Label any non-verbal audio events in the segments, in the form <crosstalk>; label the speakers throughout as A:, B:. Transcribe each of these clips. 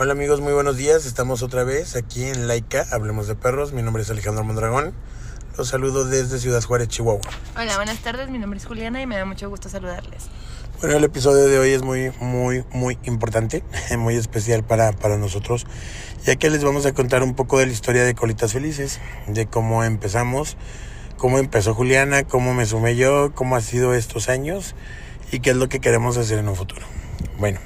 A: Hola amigos, muy buenos días. Estamos otra vez aquí en Laica, Hablemos de Perros. Mi nombre es Alejandro Mondragón. Los saludo desde Ciudad Juárez, Chihuahua.
B: Hola, buenas tardes. Mi nombre es Juliana y me da mucho gusto saludarles.
A: Bueno, el episodio de hoy es muy, muy, muy importante, <laughs> muy especial para, para nosotros, ya que les vamos a contar un poco de la historia de Colitas Felices, de cómo empezamos, cómo empezó Juliana, cómo me sumé yo, cómo ha sido estos años y qué es lo que queremos hacer en un futuro. Bueno,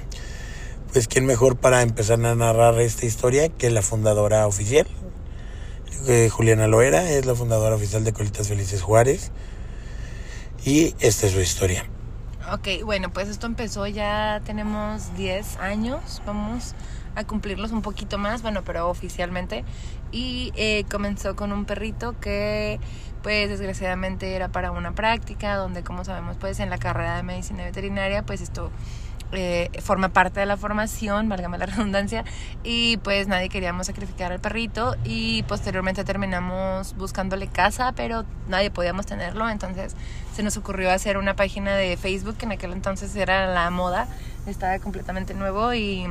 A: pues quién mejor para empezar a narrar esta historia que la fundadora oficial. Eh, Juliana Loera es la fundadora oficial de Colitas Felices Juárez. Y esta es su historia.
B: Ok, bueno, pues esto empezó ya tenemos 10 años, vamos a cumplirlos un poquito más, bueno, pero oficialmente. Y eh, comenzó con un perrito que pues desgraciadamente era para una práctica, donde como sabemos pues en la carrera de medicina veterinaria pues esto eh, forma parte de la formación, válgame la <laughs> redundancia, y pues nadie queríamos sacrificar al perrito y posteriormente terminamos buscándole casa, pero nadie podíamos tenerlo, entonces se nos ocurrió hacer una página de Facebook que en aquel entonces era la moda, estaba completamente nuevo y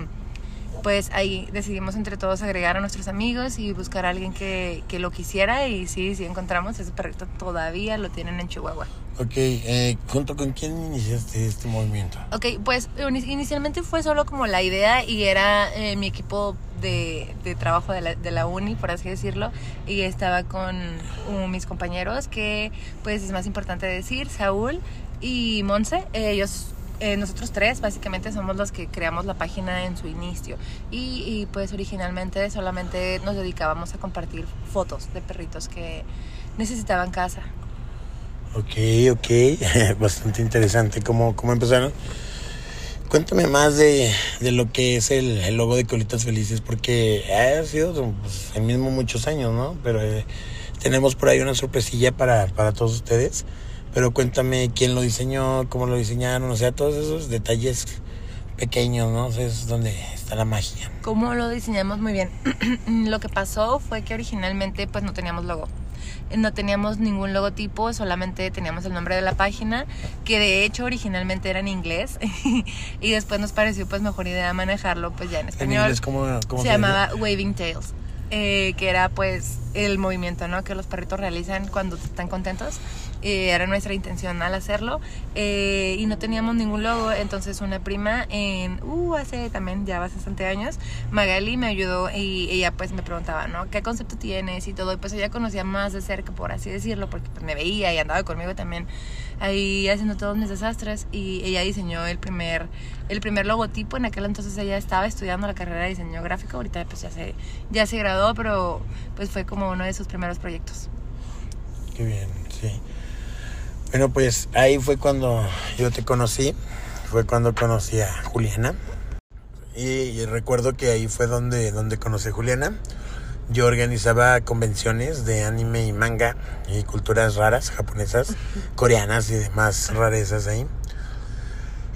B: pues ahí decidimos entre todos agregar a nuestros amigos y buscar a alguien que, que lo quisiera y sí, sí encontramos, ese perrito todavía lo tienen en Chihuahua.
A: Ok, eh, ¿junto con quién iniciaste este movimiento?
B: Ok, pues inicialmente fue solo como la idea y era eh, mi equipo de, de trabajo de la, de la, uni, por así decirlo, y estaba con uh, mis compañeros que pues es más importante decir, Saúl y Monse, ellos eh, nosotros tres básicamente somos los que creamos la página en su inicio y, pues originalmente solamente nos dedicábamos a compartir fotos de perritos que necesitaban casa.
A: Ok, ok, <laughs> bastante interesante cómo, cómo empezaron. Cuéntame más de, de lo que es el, el, logo de Colitas Felices, porque ha sido pues, el mismo muchos años, ¿no? Pero eh, tenemos por ahí una sorpresilla para, para todos ustedes. Pero cuéntame quién lo diseñó, cómo lo diseñaron, o sea, todos esos detalles pequeños, ¿no? O sea, es donde está la magia.
B: ¿Cómo lo diseñamos? Muy bien. <clears throat> lo que pasó fue que originalmente pues no teníamos logo. No teníamos ningún logotipo, solamente teníamos el nombre de la página, que de hecho originalmente era en inglés. <laughs> y después nos pareció pues mejor idea manejarlo pues ya en español.
A: ¿En inglés cómo, cómo
B: se, se llamaba Waving Tails. Eh, que era pues el movimiento ¿no? que los perritos realizan cuando están contentos. Eh, era nuestra intención al hacerlo eh, y no teníamos ningún logo. Entonces una prima en uh, hace también ya bastante años Magali me ayudó y ella pues me preguntaba no qué concepto tienes y todo y pues ella conocía más de cerca por así decirlo porque pues me veía y andaba conmigo también ahí haciendo todos mis desastres. Y ella diseñó el primer el primer logotipo. En aquel entonces ella estaba estudiando la carrera de diseño gráfico. Ahorita pues ya se ya se graduó pero pues fue como uno de sus primeros proyectos.
A: Qué bien sí bueno, pues ahí fue cuando yo te conocí, fue cuando conocí a Juliana. Y, y, recuerdo que ahí fue donde, donde conocí a Juliana. Yo organizaba convenciones de anime y manga y culturas raras, japonesas, coreanas y demás rarezas ahí.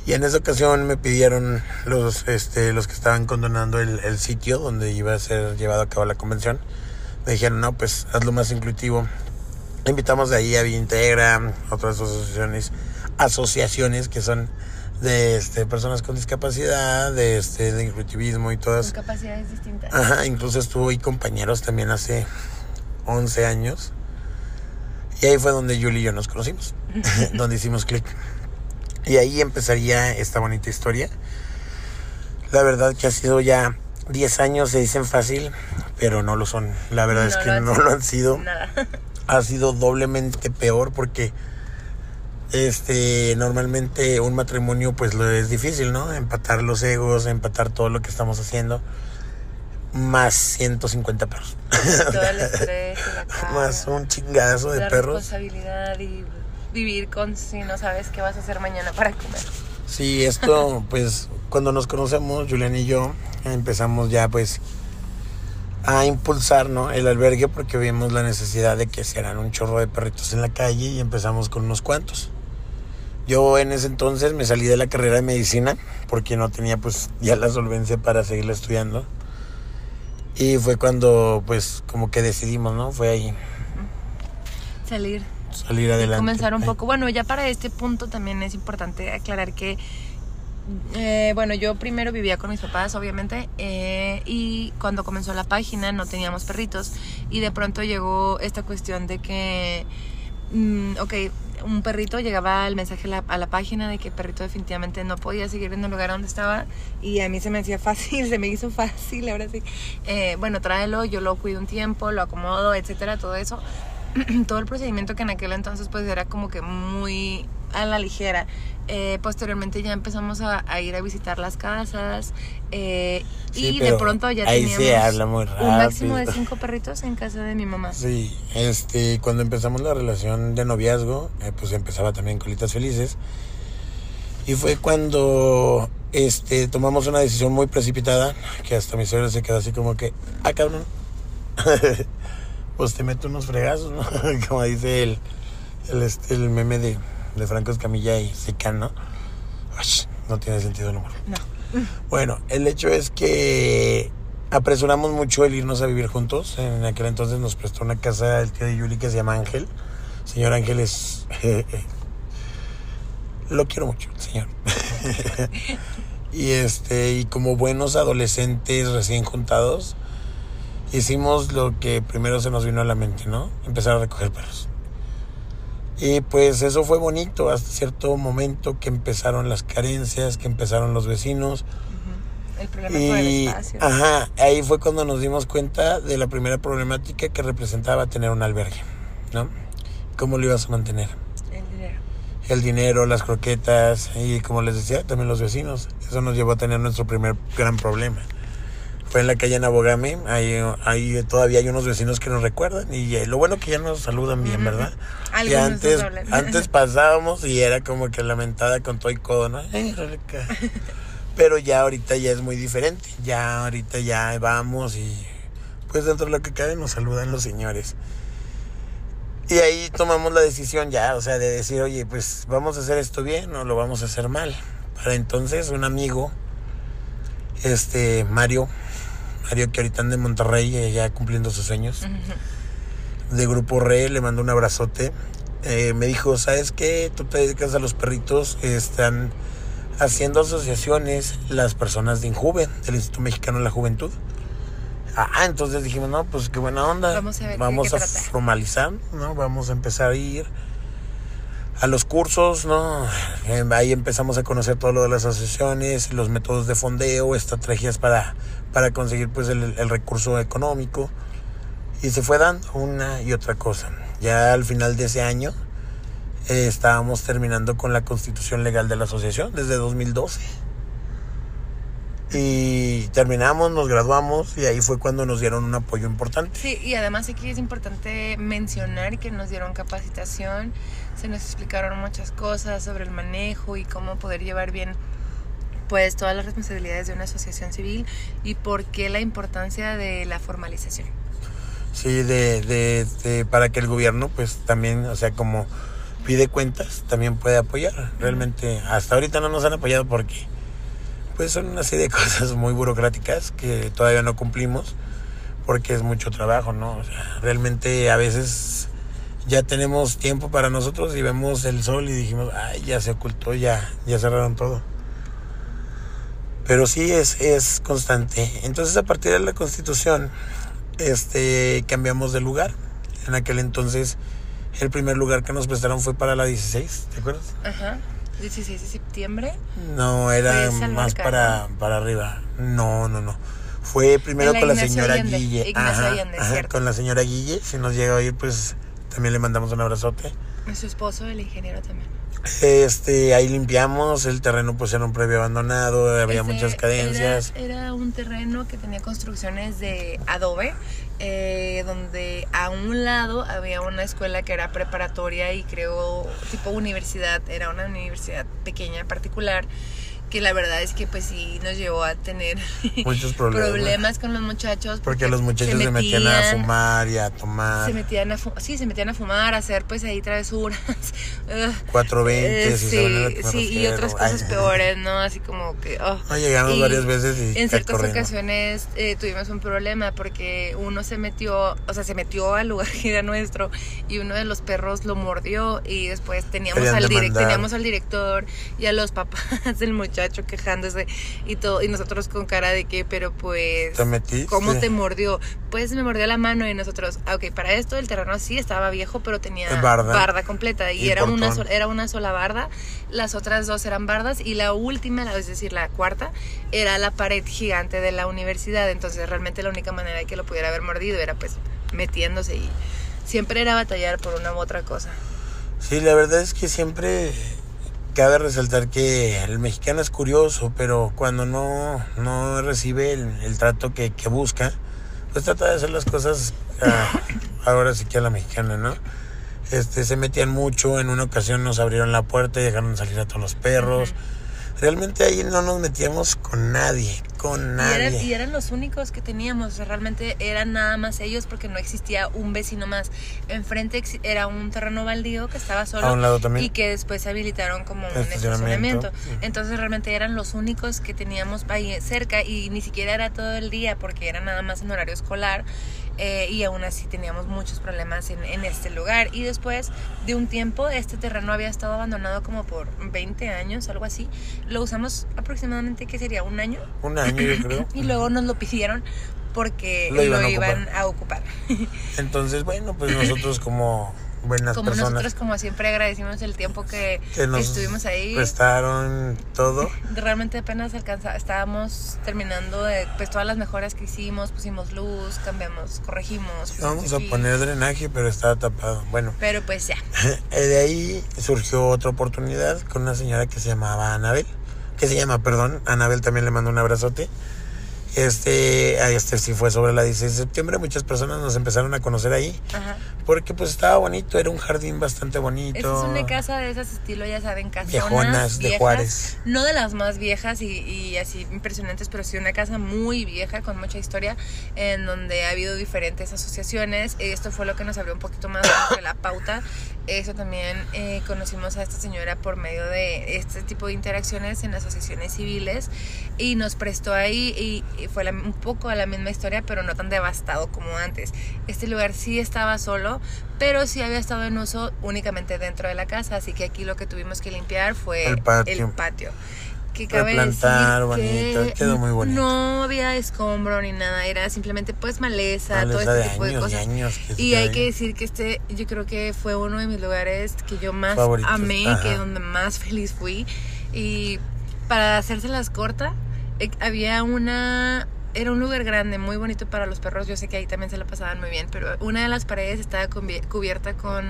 A: Y en esa ocasión me pidieron los, este, los que estaban condonando el, el sitio donde iba a ser llevado a cabo la convención. Me dijeron, no, pues hazlo más inclusivo, Invitamos de ahí a Integra, otras asociaciones, asociaciones que son de este, personas con discapacidad, de, este, de inclusivismo y todas.
B: Con capacidades distintas.
A: Ajá, incluso estuvo ahí compañeros también hace 11 años. Y ahí fue donde Julie y yo nos conocimos, <laughs> <laughs> donde hicimos clic. Y ahí empezaría esta bonita historia. La verdad que ha sido ya 10 años, se dicen fácil, pero no lo son. La verdad
B: No
A: es que no lo han sido.
B: Nada. <laughs>
A: ha sido doblemente peor porque este normalmente un matrimonio pues lo es difícil, ¿no? Empatar los egos, empatar todo lo que estamos haciendo más 150 perros.
B: Todo el <laughs> estrés y la carga,
A: más un chingazo de
B: la
A: perros.
B: responsabilidad y vivir con si no sabes qué vas a hacer mañana para comer.
A: Sí, esto pues cuando nos conocemos, Julián y yo empezamos ya pues a impulsar ¿no? el albergue porque vimos la necesidad de que se haran un chorro de perritos en la calle y empezamos con unos cuantos. Yo en ese entonces me salí de la carrera de medicina porque no tenía pues ya la solvencia para seguirla estudiando. Y fue cuando pues como que decidimos, ¿no? Fue ahí
B: Salir
A: salir
B: y
A: adelante.
B: comenzar un poco. Bueno, ya para este punto también es importante aclarar que eh, bueno, yo primero vivía con mis papás, obviamente, eh, y cuando comenzó la página no teníamos perritos y de pronto llegó esta cuestión de que, mm, ok, un perrito llegaba el mensaje a la, a la página de que el perrito definitivamente no podía seguir en el lugar donde estaba y a mí se me hacía fácil, <laughs> se me hizo fácil, ahora sí. Eh, bueno, tráelo, yo lo cuido un tiempo, lo acomodo, etcétera, todo eso. <clears throat> todo el procedimiento que en aquel entonces pues era como que muy a la ligera. Eh, posteriormente ya empezamos a, a, ir a visitar las casas eh,
A: Sí,
B: y de pronto ya teníamos un máximo de cinco perritos en casa de mi mamá.
A: Sí, este, cuando empezamos la relación de noviazgo, eh, pues empezaba también Colitas Felices. Y fue cuando este, tomamos una decisión muy precipitada, que hasta mi suegra se quedó así como que, ah, cabrón, <laughs> pues te meto unos fregazos, ¿no? <laughs> como dice el, el, este, el meme de, de Franco Escamilla y Sican, ¿no? Tiene sentido el humor.
B: No. <laughs>
A: Bueno, el hecho es que apresuramos mucho el irnos a vivir juntos. En aquel entonces nos prestó una casa el tío de Yuli que se llama Ángel. Señor Ángel es... <laughs> lo quiero mucho, señor. <laughs> y este, y como buenos adolescentes recién juntados, hicimos lo que primero se nos vino a la mente, ¿no? Empezar a recoger perros. Y pues eso fue bonito hasta cierto momento que empezaron las carencias, que empezaron los vecinos.
B: El problema el
A: Y
B: espacio.
A: ajá, ahí fue cuando nos dimos cuenta de la primera problemática que representaba tener un albergue, ¿no? ¿Cómo lo ibas a mantener?
B: El dinero.
A: El dinero, las croquetas y como les decía, también los vecinos. Eso nos llevó a tener nuestro primer gran problema. Fue en la calle Nabogame, ahí, ahí todavía hay unos vecinos que nos recuerdan y eh, lo bueno que ya nos saludan bien. ¿verdad? Y antes, antes <laughs> pasábamos y era como que lamentada con todo y codo, ¿no? Pero ya ahorita ya es muy diferente. Ya ahorita ya vamos y pues dentro de lo que cabe nos saludan los señores. Y ahí tomamos la decisión ya, o sea, de decir, oye, pues vamos a hacer esto bien o lo vamos a hacer mal. Para entonces un amigo, este, Mario, Mario que ahorita anda en Monterrey, eh, ya cumpliendo sus sueños,
B: Ujú.
A: de Grupo Re, le mandó un abrazote. Eh, me dijo, ¿sabes qué? Tú te dedicas a los perritos, están haciendo asociaciones las personas de Injuve, del Instituto Mexicano de la Juventud. Ah, entonces dijimos, no, pues qué buena onda.
B: Vamos a ver
A: Vamos a formalizar, ¿no? Vamos a empezar a ir a los cursos, ¿no? Eh, Ahí empezamos a conocer todo lo de las asociaciones, los métodos de fondeo, estrategias para, para conseguir pues el, el recurso económico. Y se fue dando una y otra cosa. Ya al final de ese año eh, estábamos terminando con la constitución legal de la asociación desde 2012. Y terminamos, nos graduamos y ahí fue cuando nos dieron un apoyo importante.
B: Sí, y además aquí es importante mencionar que nos dieron capacitación, se nos explicaron muchas cosas sobre el manejo y cómo poder llevar bien pues todas las responsabilidades de una asociación civil y por qué la importancia de la formalización.
A: Sí, de, de, de- para que el gobierno pues también, o sea, como pide cuentas, también puede apoyar. Realmente hasta ahorita no nos han apoyado porque pues son una serie de <laughs> cosas muy burocráticas que todavía no cumplimos porque es mucho trabajo, ¿no? O sea, realmente a veces ya tenemos tiempo para nosotros y vemos el sol y dijimos, ay, ya se ocultó, ya, ya cerraron todo. Pero sí es, es constante. Entonces a partir de la constitución, este, cambiamos de lugar. En aquel entonces, el primer lugar que nos prestaron fue para la 16, ¿te acuerdas?
B: Ajá. 16 de septiembre.
A: No, era más para, para arriba. No, no, no. Fue primero
B: la
A: con la
B: Ignacio
A: señora
B: Allende,
A: Guille.
B: Ignacio Allende, cierto.
A: con la señora Guille. Si nos llega a oír, pues también le mandamos un abrazote.
B: Su esposo, el ingeniero también.
A: Este, ahí limpiamos, el terreno pues era un previo abandonado, había
B: Ese
A: muchas cadencias.
B: Era, era un terreno que tenía construcciones de adobe, eh, donde a un lado había una escuela que era preparatoria y creo tipo universidad, era una universidad pequeña particular que la verdad es que pues sí nos llevó a tener <laughs>
A: Muchos problemas.
B: problemas con los muchachos
A: Porque los muchachos se metían, a
B: metían-
A: fumar y a tomar
B: se metían a sí se metían a fumar a hacer pues ahí travesuras <laughs> Ugh.
A: 420,
B: Eh, sí, sí, y otras cosas
A: Ay,
B: peores, ¿no? Así como que... oh.
A: No, llegamos
B: Y
A: varias veces y
B: En ciertas
A: corriendo.
B: ocasiones eh, tuvimos un problema porque uno se metió, o sea, se metió al lugar que era nuestro y uno de los perros lo mordió y después teníamos
A: Querían
B: al, direc-
A: demandar.
B: teníamos al director y a los papás del muchacho muchacho quejándose y todo, y nosotros con cara de que, pero pues,
A: ¿Te metiste?
B: ¿cómo te mordió? Pues me mordió la mano y nosotros, ah, ok, para esto el terreno sí estaba viejo, pero tenía
A: Barda.
B: completa y,
A: Y
B: era una, era una sola barda, las otras dos eran bardas y la última, la- es decir, la cuarta, era la pared gigante de la universidad, entonces realmente la única manera de que lo pudiera haber mordido era pues metiéndose y siempre era batallar por una u otra cosa.
A: Sí, la verdad es que siempre cabe resaltar que el mexicano es curioso, pero cuando no, no recibe el, el trato que, que busca, pues trata de hacer las cosas ah, <laughs> ahora sí que a la mexicana, ¿no? Este, se metían mucho, en una ocasión nos abrieron la puerta y dejaron salir a todos los perros. Realmente ahí no nos metíamos con nadie, con
B: Y
A: nadie.
B: eran, y eran los únicos que teníamos, o sea, realmente eran nada más ellos porque no existía un vecino más. Enfrente era un terreno baldío que estaba solo
A: A un lado también.
B: y que después se habilitaron como un
A: Estacionamiento.
B: estacionamiento. Entonces realmente eran los únicos que teníamos ahí cerca y ni siquiera era todo el día porque era nada más en horario escolar. Eh, y aún así teníamos muchos problemas en, en este lugar. Y después de un tiempo, este terreno había estado abandonado como por 20 años, algo así. Lo usamos aproximadamente, ¿qué sería? ¿Un año?
A: Un año, yo creo. <laughs>
B: Y luego nos lo pidieron porque
A: Lo
B: lo
A: iban
B: iban,
A: a ocupar.
B: a ocupar. <laughs>
A: Entonces, bueno, pues nosotros como buenas
B: como
A: personas
B: nosotros, como siempre, agradecimos el tiempo que,
A: que nos
B: estuvimos ahí.
A: prestaron todo. <laughs>
B: Realmente apenas alcanza, estábamos terminando de pues, todas las mejoras que hicimos, pusimos luz, cambiamos, corregimos.
A: Vamos a poner drenaje, pero estaba tapado. Bueno,
B: Pero pues ya. <laughs>
A: eh, de ahí surgió otra oportunidad con una señora que se llamaba Anabel. Que se llama, perdón. Anabel también le mando un abrazote. Este, este sí fue sobre la 16 de septiembre. Muchas personas nos empezaron a conocer ahí.
B: Ajá.
A: Porque pues estaba bonito, era un jardín bastante bonito.
B: Esta es una casa de esas estilo, ya saben, casonas
A: Viejonas de
B: viejas,
A: Juárez.
B: No de las más viejas y, y así impresionantes, pero sí una casa muy vieja con mucha historia en donde ha habido diferentes asociaciones. Esto fue lo que nos abrió un poquito más <coughs> de la pauta. Eso también eh, conocimos a esta señora por medio de este tipo de interacciones en asociaciones civiles y nos prestó ahí y, y fue la- un poco la misma historia, pero no tan devastado como antes. Este lugar sí estaba solo, pero sí había estado en uso únicamente dentro de la casa, así que aquí lo que tuvimos que limpiar fue
A: El patio.
B: el patio. Que cabe
A: Replantar,
B: decir
A: bonito,
B: que
A: quedó muy bonito.
B: No había escombro ni nada, era simplemente pues maleza, todo
A: Maleza de
B: este tipo de
A: años
B: cosas.
A: años que se
B: Y hay
A: ahí.
B: que decir que este, yo creo que fue uno de mis lugares que yo más
A: Favoritos,
B: amé,
A: ajá.
B: que donde más feliz fui. Y para hacérselas corta, eh, había una, era un lugar grande, muy bonito para los perros. Yo sé que ahí también se la pasaban muy bien, pero una de las paredes estaba cubi- cubierta con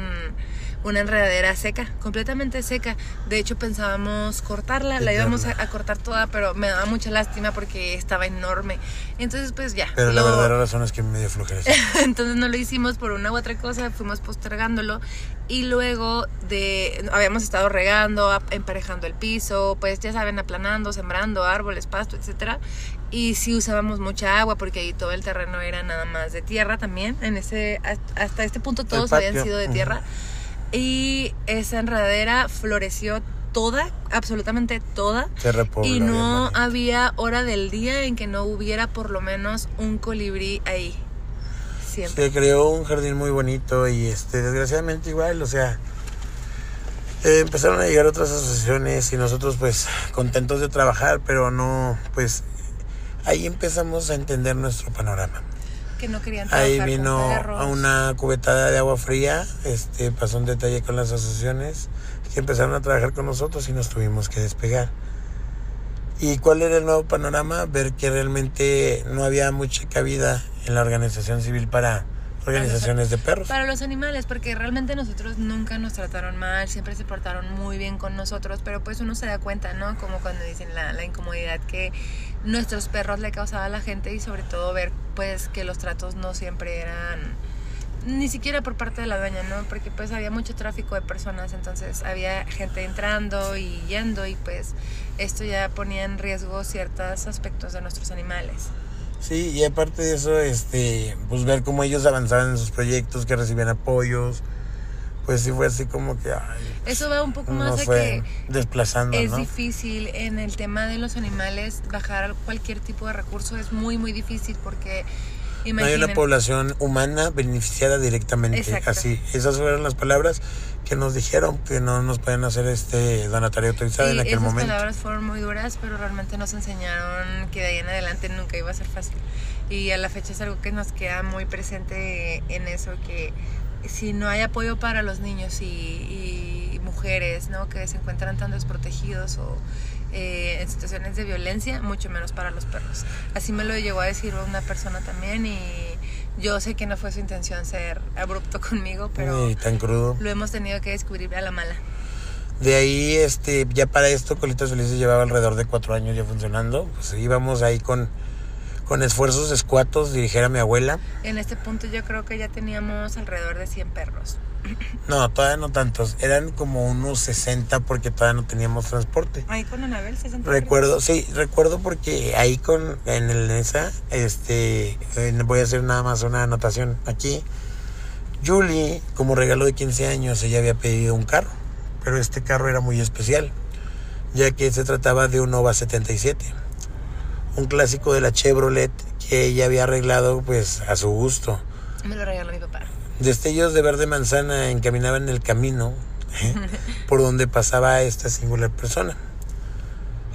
B: una enredadera seca, completamente seca. De hecho, pensábamos cortarla, la íbamos a, cortar toda, pero me daba mucha lástima porque estaba enorme. Entonces, pues ya.
A: Pero la verdadera razón es que me dio flojera. <laughs>
B: entonces no lo hicimos por una u otra cosa, fuimos postergándolo y luego de habíamos estado regando, emparejando el piso, pues ya saben, aplanando, sembrando árboles, pasto, etcétera. Y sí usábamos mucha agua porque ahí todo el terreno era nada más de tierra también. En ese hasta este punto todos habían sido de tierra. Y esa enredadera floreció toda, absolutamente toda.
A: Se
B: Y no había hora del día en que no hubiera por lo menos un colibrí ahí. Siempre.
A: Se creó un jardín muy bonito y este desgraciadamente igual, o sea, eh, empezaron a llegar otras asociaciones y nosotros pues contentos de trabajar, pero no, pues ahí empezamos a entender nuestro panorama.
B: Que no querían
A: Ahí vino a una cubetada de agua fría, este pasó un detalle con las asociaciones que empezaron a trabajar con nosotros y nos tuvimos que despegar. ¿Y cuál era el nuevo panorama? Ver que realmente no había mucha cabida en la organización civil para organizaciones de perros.
B: Para los animales, porque realmente nosotros nunca nos trataron mal, siempre se portaron muy bien con nosotros, pero pues uno se da cuenta, ¿no? Como cuando dicen la, la incomodidad que nuestros perros le causaba a la gente y sobre todo ver pues que los tratos no siempre eran ni siquiera por parte de la dueña, ¿no? Porque pues había mucho tráfico de personas, entonces había gente entrando y yendo y pues esto ya ponía en riesgo ciertos aspectos de nuestros animales.
A: Sí, y aparte de eso, este, pues ver cómo ellos avanzaban en sus proyectos, que recibían apoyos, pues sí fue así como que ay,
B: Eso va un poco más a que
A: desplazando,
B: Es
A: ¿no?
B: difícil en el tema de los animales bajar cualquier tipo de recurso es muy muy difícil porque
A: No hay una población humana beneficiada directamente.
B: Exacto.
A: Así, esas fueron las palabras que nos dijeron que no nos pueden hacer este donatario autorizado en aquel
B: esas
A: momento.
B: palabras fueron muy duras, pero realmente nos enseñaron que de ahí en adelante nunca iba a ser fácil. Y a la fecha es algo que nos queda muy presente en eso, que si no hay apoyo para los niños y, y mujeres ¿no? que se encuentran tan desprotegidos o eh, en situaciones de violencia, mucho menos para los perros. Así me lo llegó a decir una persona también y yo sé que no fue su intención ser abrupto <laughs> conmigo, pero
A: Y tan crudo.
B: lo hemos tenido que descubrir a la mala.
A: De ahí, este, ya para esto, Colitas Felices llevaba alrededor de cuatro años ya funcionando. Pues íbamos ahí con, con esfuerzos escuatos, dirigir a mi abuela.
B: En este punto yo creo que ya teníamos alrededor de 100 perros.
A: No, todavía no tantos. Eran como unos 60 porque todavía no teníamos transporte.
B: Ahí con Anabel, 60
A: Recuerdo, sí, recuerdo porque ahí con, en el NESA, este, voy a hacer nada más una anotación aquí. Julie, como regalo de 15 años, ella había pedido un carro, pero este carro era muy especial, ya que se trataba de un Nova 77, un clásico de la Chevrolet que ella había arreglado pues a su gusto.
B: Me lo regaló mi papá.
A: Destellos de verde manzana encaminaban el camino ¿eh? <laughs> por donde pasaba esta singular persona.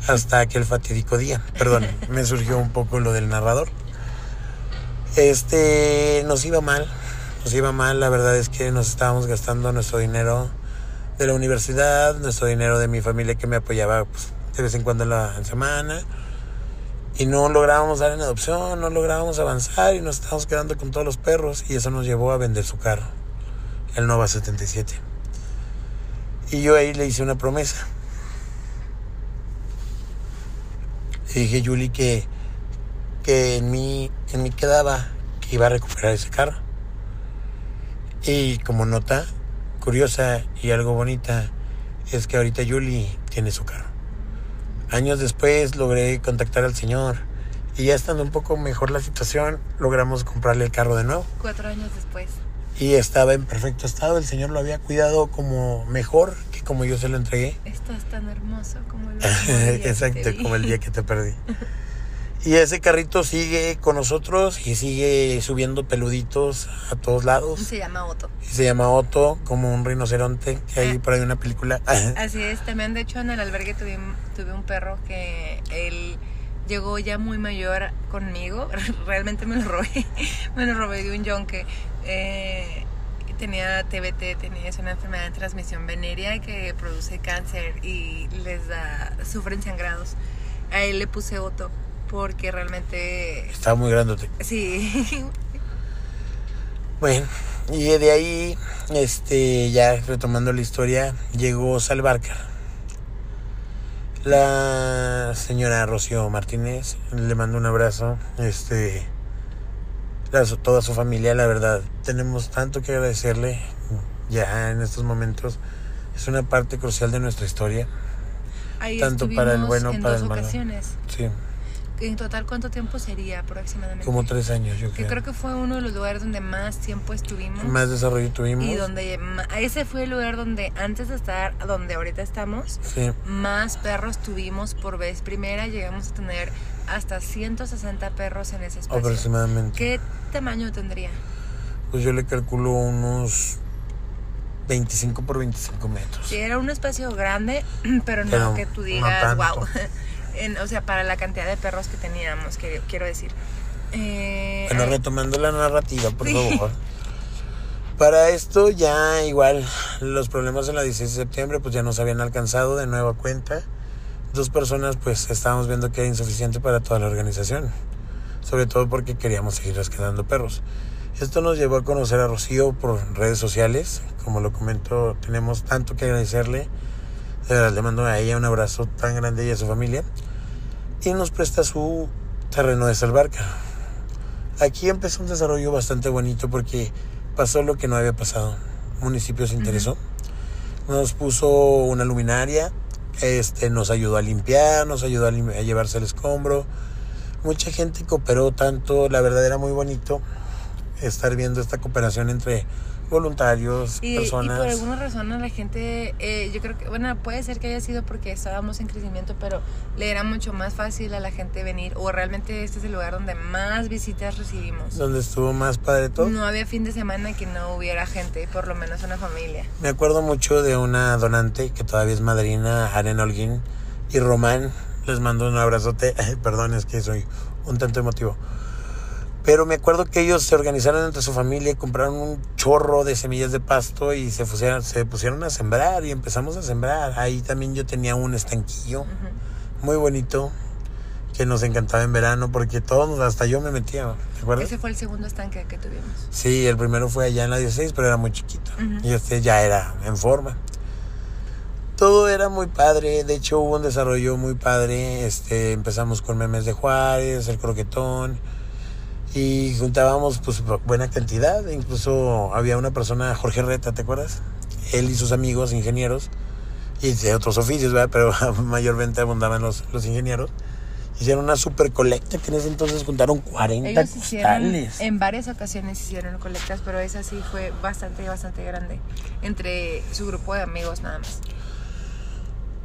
A: Hasta aquel fatídico día. Perdón, <laughs> me surgió un poco lo del narrador. Este, nos iba mal. Nos iba mal. La verdad es que nos estábamos gastando nuestro dinero de la universidad, nuestro dinero de mi familia que me apoyaba pues, de vez en cuando en la semana. Y no lográbamos dar en adopción, no lográbamos avanzar y nos estábamos quedando con todos los perros. Y eso nos llevó a vender su carro, el Nova 77. Y yo ahí le hice una promesa. Le dije, Julie, que, que en, mí, en mí quedaba que iba a recuperar ese carro. Y como nota curiosa y algo bonita, es que ahorita Julie tiene su carro. Años después logré contactar al señor y ya estando un poco mejor la situación, logramos comprarle el carro de nuevo.
B: Cuatro años después.
A: Y estaba en perfecto estado, el señor lo había cuidado como mejor que como yo se lo entregué.
B: Estás tan hermoso como el <laughs>
A: Exacto, como el día que te perdí. <laughs> Y ese carrito sigue con nosotros y sigue subiendo peluditos a todos lados.
B: Se llama Otto.
A: Y se llama Otto, como un rinoceronte, que hay por ahí una película. <laughs>
B: Así es, también de hecho en el albergue tuve, tuve un perro que él llegó ya muy mayor conmigo, <laughs> realmente me lo robé, <laughs> me lo robé de un yonque. Eh, tenía TBT, tenía es una enfermedad de transmisión venérea que produce cáncer y les da, sufren sangrados. A él le puse Otto porque realmente,
A: Estaba muy grandote.
B: sí, <laughs>
A: Bueno, y de ahí, este, ya retomando la historia, llegó Salvarcar. La señora Rocío Martínez le mando un abrazo. Este, la- toda su familia, la verdad, tenemos tanto que agradecerle ya en estos momentos. Es una parte crucial de nuestra historia.
B: ahí
A: Tanto para el bueno,
B: en
A: para
B: dos
A: el malo.
B: ocasiones.
A: Sí,
B: En total, ¿cuánto tiempo sería aproximadamente?
A: como tres años, yo
B: Que
A: creo.
B: creo que fue uno de los lugares donde más tiempo estuvimos.
A: Más desarrollo tuvimos.
B: y donde ese fue el lugar donde antes de estar donde ahorita estamos,
A: Sí,
B: más perros tuvimos por vez primera. Llegamos a tener hasta 160 perros en ese espacio.
A: aproximadamente.
B: ¿Qué tamaño tendría?
A: Pues yo le calculo unos 25 por 25 metros.
B: Sí, era un espacio grande, <clears throat> pero no
A: Pero
B: que tú
A: no
B: digas,
A: tanto.
B: wow. <laughs> o sea, para la cantidad de perros que teníamos, que, quiero decir. Eh,
A: Bueno, retomando la narrativa, por
B: Sí.
A: favor. Para esto ya igual los problemas en la 16 de septiembre pues ya nos habían alcanzado de nueva cuenta. Dos personas pues estábamos viendo que era insuficiente para toda la organización. Sobre todo porque queríamos seguir rescatando perros. Esto nos llevó a conocer a Rocío por redes sociales. Como lo comento, tenemos tanto que agradecerle. Verdad, le mando a ella un abrazo tan grande y a su familia. Y nos presta su terreno de salvarca. Aquí empezó un desarrollo bastante bonito porque pasó lo que no había pasado. El municipio se interesó. Nos puso una luminaria, este, nos ayudó a limpiar, nos ayudó a, lim- a llevarse el escombro. Mucha gente cooperó tanto, la verdad era muy bonito. estar viendo esta cooperación entre voluntarios,
B: Y, y
A: personas.
B: por alguna razón a la gente, eh, yo creo que, bueno, puede ser que haya sido porque estábamos en crecimiento, pero le era mucho más fácil a la gente venir, o realmente este es el lugar donde más visitas recibimos.
A: donde estuvo más padre todo.
B: No había fin de semana que no hubiera gente, por lo menos una familia.
A: Me acuerdo mucho de una donante que todavía es madrina, Aren Holguín y Román. Les mando un abrazote. <laughs> Perdón, es que soy un tanto emotivo. Pero me acuerdo que ellos se organizaron entre su familia y compraron un chorro de semillas de pasto y se pusieron, se pusieron a sembrar y empezamos a sembrar. Ahí también yo tenía un estanquillo muy bonito que nos encantaba en verano porque todos, hasta yo me metía, ¿te acuerdas?
B: Ese fue el segundo estanque que tuvimos.
A: Sí, el primero fue allá en la 16, pero era muy chiquito. Y este ya era en forma. Todo era muy padre, de hecho hubo un desarrollo muy padre. Este, empezamos con memes de Juárez, el croquetón. Y juntábamos pues buena cantidad. Incluso había una persona, Jorge Reta, ¿te acuerdas? Él y sus amigos, ingenieros, y de otros oficios, ¿verdad? Pero <laughs> mayormente abundaban los, los ingenieros. Hicieron una super colecta que en ese entonces juntaron 40
B: Ellos hicieron,
A: costales.
B: en varias ocasiones hicieron colectas, pero esa sí fue bastante, bastante grande. Entre su grupo de amigos nada más.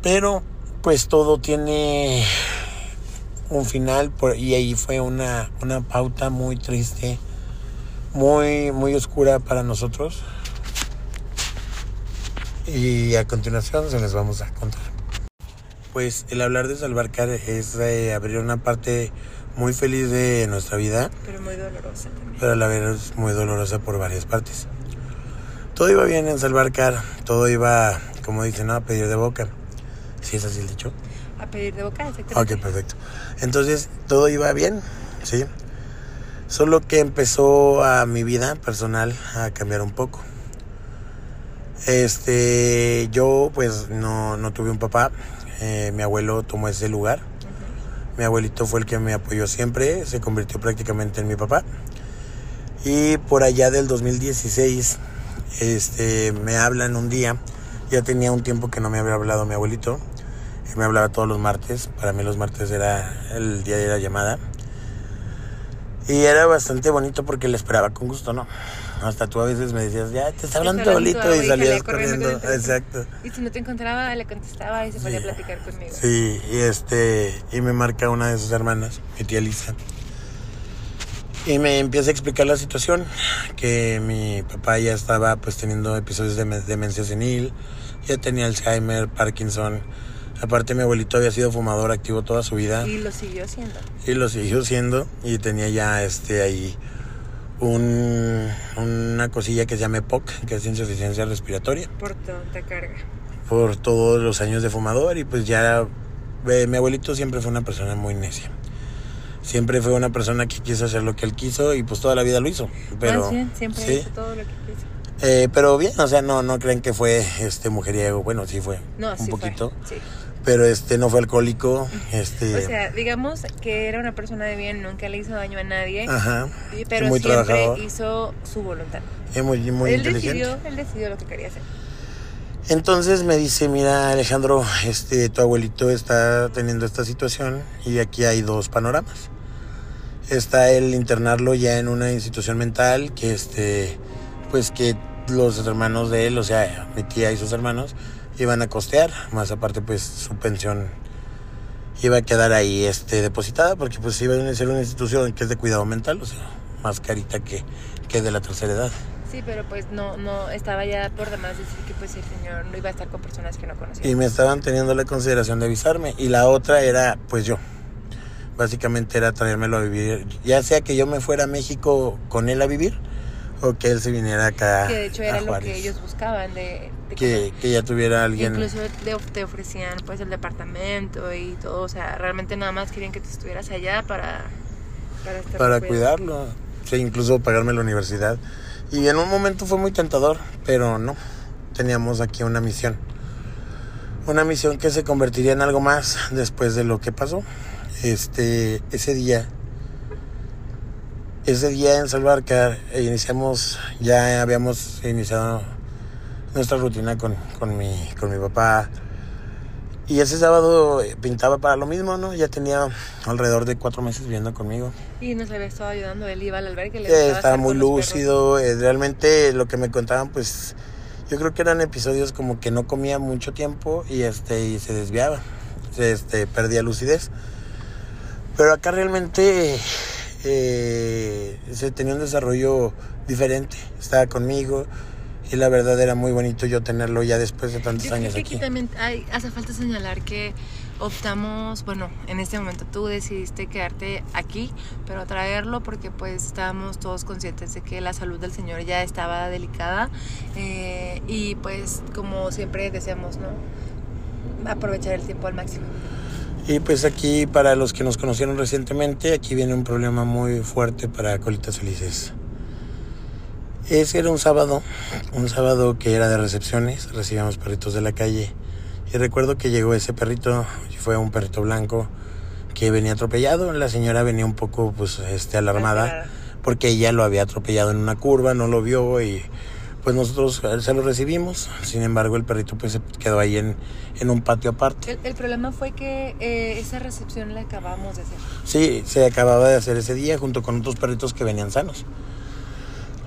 A: Pero pues todo tiene un final por- y ahí fue una, una pauta muy triste, muy, muy oscura para nosotros. Y a continuación se les vamos a contar. Pues el hablar de Salvarcar es eh, abrir una parte muy feliz de nuestra vida,
B: Pero muy dolorosa también.
A: pero a la vez muy dolorosa por varias partes. Todo iba bien en Salvarcar, todo iba, como dicen, a pedir de boca. ¿Sí es así el dicho?
B: A pedir de boca, exactamente.
A: Ok, perfecto. Entonces, todo iba bien, ¿sí? Solo que empezó a mi vida personal a cambiar un poco. Este, yo pues no, no tuve un papá. Eh, mi abuelo tomó ese lugar. Mi abuelito fue el que me apoyó siempre, se convirtió prácticamente en mi papá. Y por allá del 2016, este, me hablan un día, ya tenía un tiempo que no me había hablado mi abuelito, me hablaba todos los martes, para mí los martes era el día de la llamada. Y era bastante bonito porque le esperaba con gusto, ¿no? Hasta tú a veces me decías, ya te está hablando abuelito y salías
B: salía corriendo.
A: Exacto.
B: Y si no te encontraba, le contestaba y se ponía
A: Sí.
B: a platicar conmigo.
A: Sí, y este, y me marca una de sus hermanas, mi tía Lisa. Y me empieza a explicar la situación, que mi papá ya estaba pues teniendo episodios de me- demencia senil, ya tenía Alzheimer, Parkinson. Aparte mi abuelito había sido fumador activo toda su vida
B: Y lo siguió siendo.
A: y lo siguió siendo y tenía ya este ahí un, una cosilla que se llama EPOC, que es insuficiencia respiratoria
B: Por tanta carga.
A: por todos los años de fumador y pues ya eh, mi abuelito siempre fue una persona muy necia. Siempre fue una persona que quiso hacer lo que él quiso y pues toda la vida lo hizo. Pero
B: Ah, sí, siempre
A: sí,
B: hizo todo lo que quiso.
A: eh, pero bien, o sea, no no creen que fue este mujeriego, bueno, sí fue
B: No,
A: un
B: sí
A: poquito,
B: fue. Sí.
A: Pero este no fue alcohólico, este
B: O sea, digamos que era una persona de bien, nunca le hizo daño a nadie,
A: ajá,
B: pero
A: muy
B: siempre
A: trabajador.
B: hizo su voluntad.
A: es muy muy
B: él
A: inteligente.
B: decidió, él decidió lo que quería hacer.
A: Entonces me dice, mira Alejandro, este, tu abuelito está teniendo esta situación y aquí hay dos panoramas. Está el internarlo ya en una institución mental que este, pues que los hermanos de él, o sea, mi tía y sus hermanos, iban a costear, más aparte pues su pensión iba a quedar ahí este, depositada porque pues iba a ser una institución que es de cuidado mental, o sea, más carita que, que de la tercera edad.
B: Sí, pero pues no, no estaba ya por demás decir que pues el señor no iba a estar con personas que no conocía.
A: Y me estaban teniendo la consideración de avisarme. Y la otra era, pues yo. Básicamente era traérmelo a vivir. Ya sea que yo me fuera a México con él a vivir o que él se viniera acá.
B: que de hecho
A: a
B: era lo que ellos buscaban de
A: Que, que ya tuviera alguien.
B: Incluso te, te ofrecían pues el departamento y todo, o sea, realmente nada más querían que tú estuvieras allá para para, estar
A: para
B: cuidado.
A: cuidarlo. Sí, incluso pagarme la universidad. Y en un momento fue muy tentador, pero no. Teníamos aquí una misión. Una misión que se convertiría en algo más después de lo que pasó. Este, ese día, ese día en Salvarcar, iniciamos, ya habíamos iniciado nuestra rutina con, con, mi, con mi papá, Y ese sábado eh, pintaba para lo mismo, ¿no? Ya tenía alrededor de cuatro meses viviendo conmigo.
B: Y nos había estado ayudando, él iba al albergue. Le
A: Eh, estaba muy lúcido, eh, realmente lo que me contaban, pues yo creo que eran episodios como que no comía mucho tiempo y este y se desviaba, se este, perdía lucidez. Pero acá realmente eh, se tenía un desarrollo diferente, estaba conmigo y la verdad era muy bonito yo tenerlo ya después de tantos
B: Yo creo
A: años
B: que
A: aquí.
B: aquí también hay, hace falta señalar que optamos, bueno, en este momento tú decidiste quedarte aquí, pero traerlo porque pues estábamos todos conscientes de que la salud del señor ya estaba delicada eh, y pues como siempre deseamos, ¿no? Aprovechar el tiempo al máximo.
A: Y pues aquí, para los que nos conocieron recientemente, aquí viene un problema muy fuerte para Colitas Felices. Ese era un sábado, un sábado que era de recepciones, recibíamos perritos de la calle. Y recuerdo que llegó ese perrito, fue un perrito blanco que venía atropellado. La señora venía un poco pues este alarmada porque ella lo había atropellado en una curva, no lo vio y pues nosotros eh, se lo recibimos. Sin embargo, el perrito pues se quedó ahí en, en un patio aparte.
B: El, el problema fue que eh, esa recepción la acabamos de hacer.
A: Sí, se acababa de hacer ese día junto con otros perritos que venían sanos.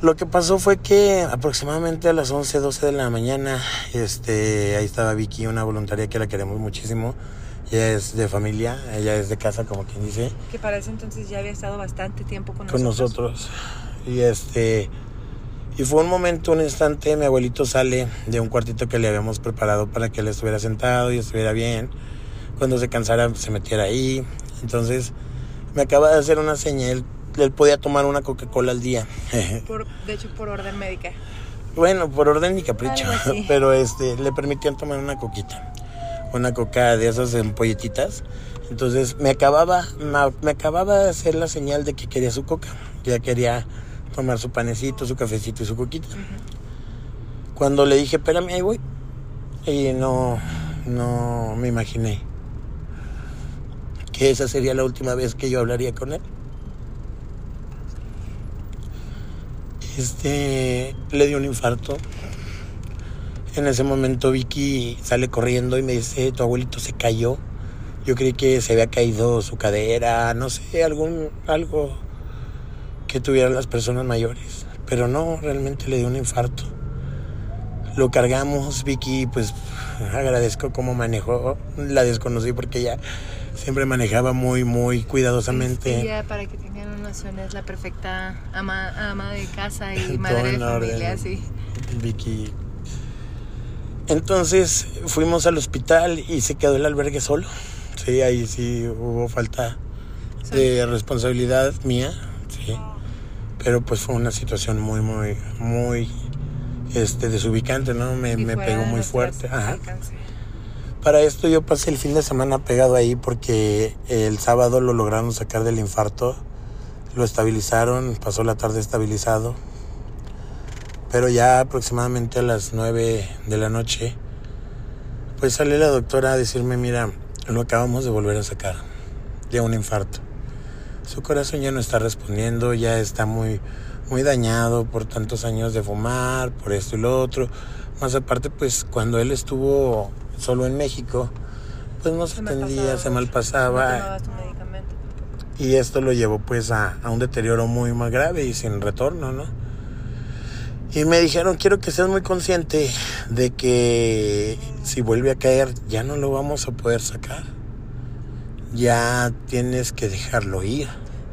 A: Lo que pasó fue que aproximadamente a las 11, 12 de la mañana, este, ahí estaba Vicky, una voluntaria que la queremos muchísimo. Ella es de familia, ella es de casa, como quien dice,
B: Que para ese entonces ya había estado bastante tiempo con,
A: con nosotros. Y este, y fue un momento, un instante, mi abuelito sale de un cuartito que le habíamos preparado para que él estuviera sentado y estuviera bien. Cuando se cansara, se metiera ahí. Entonces, me acaba de hacer una señal. Él podía tomar una Coca-Cola al día.
B: Por, de hecho, por orden médica.
A: bueno, por orden y capricho. <laughs> Pero este, le permitían tomar una coquita. Una coca de esas empolletitas. Entonces me acababa, me, me acababa de hacer la señal de que quería su coca. Ya quería tomar su panecito, su cafecito y su coquita. Cuando le dije, espérame, ahí voy. Y no, no me imaginé que esa sería la última vez que yo hablaría con él. Este, le dio un infarto. En ese momento Vicky sale corriendo y me dice, tu abuelito se cayó. Yo creí que se había caído su cadera, no sé, algún, algo que tuvieran las personas mayores. Pero no, realmente le dio un infarto. Lo cargamos, Vicky, pues agradezco cómo manejó. La desconocí porque ella siempre manejaba muy, muy cuidadosamente.
B: Ella, para que tengan una noción, es la perfecta ama, ama de casa y <laughs> madre de
A: orden.
B: familia, sí.
A: Vicky. Entonces fuimos al hospital y se quedó el albergue solo. Sí, ahí sí hubo falta de responsabilidad mía, sí. Pero pues fue una situación muy, muy, muy este, desubicante, ¿no? Me, me pegó muy fuerte. Ajá. Para esto yo pasé el fin de semana pegado ahí porque el sábado lo lograron sacar del infarto, lo estabilizaron, pasó la tarde estabilizado, pero ya aproximadamente a las 9 de la noche, pues sale la doctora a decirme, mira, lo acabamos de volver a sacar de un infarto. Su corazón ya no está respondiendo, ya está muy, muy dañado por tantos años de fumar, por esto y lo otro. Más aparte, pues cuando él estuvo solo en México, pues no se atendía, se malpasaba.
B: No.
A: Y esto lo llevó pues a, a un deterioro muy más grave y sin retorno, ¿no? Y me dijeron, quiero que seas muy consciente de que si vuelve a caer ya no lo vamos a poder sacar. Ya tienes que dejarlo ir.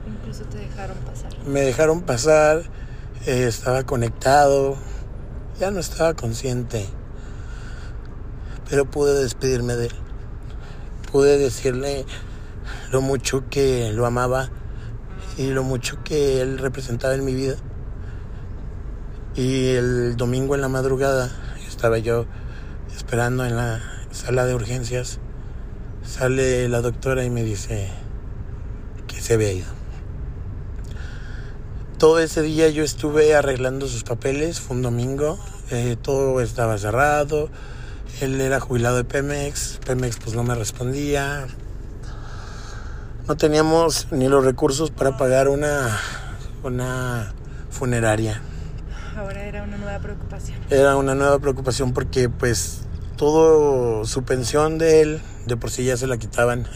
B: Incluso te dejaron pasar.
A: Me dejaron pasar, eh, estaba conectado, ya no estaba consciente. Pero pude despedirme de él. Pude decirle lo mucho que lo amaba y lo mucho que él representaba en mi vida. Y el domingo en la madrugada estaba yo esperando en la sala de urgencias. Sale la doctora y me dice que se había ido. Todo ese día yo estuve arreglando sus papeles, fue un domingo, eh, todo estaba cerrado, él era jubilado de Pemex, Pemex pues no me respondía, no teníamos ni los recursos para pagar una, una funeraria.
B: Ahora era una nueva preocupación.
A: Era una nueva preocupación porque pues todo su pensión de él, de por sí ya se la quitaban,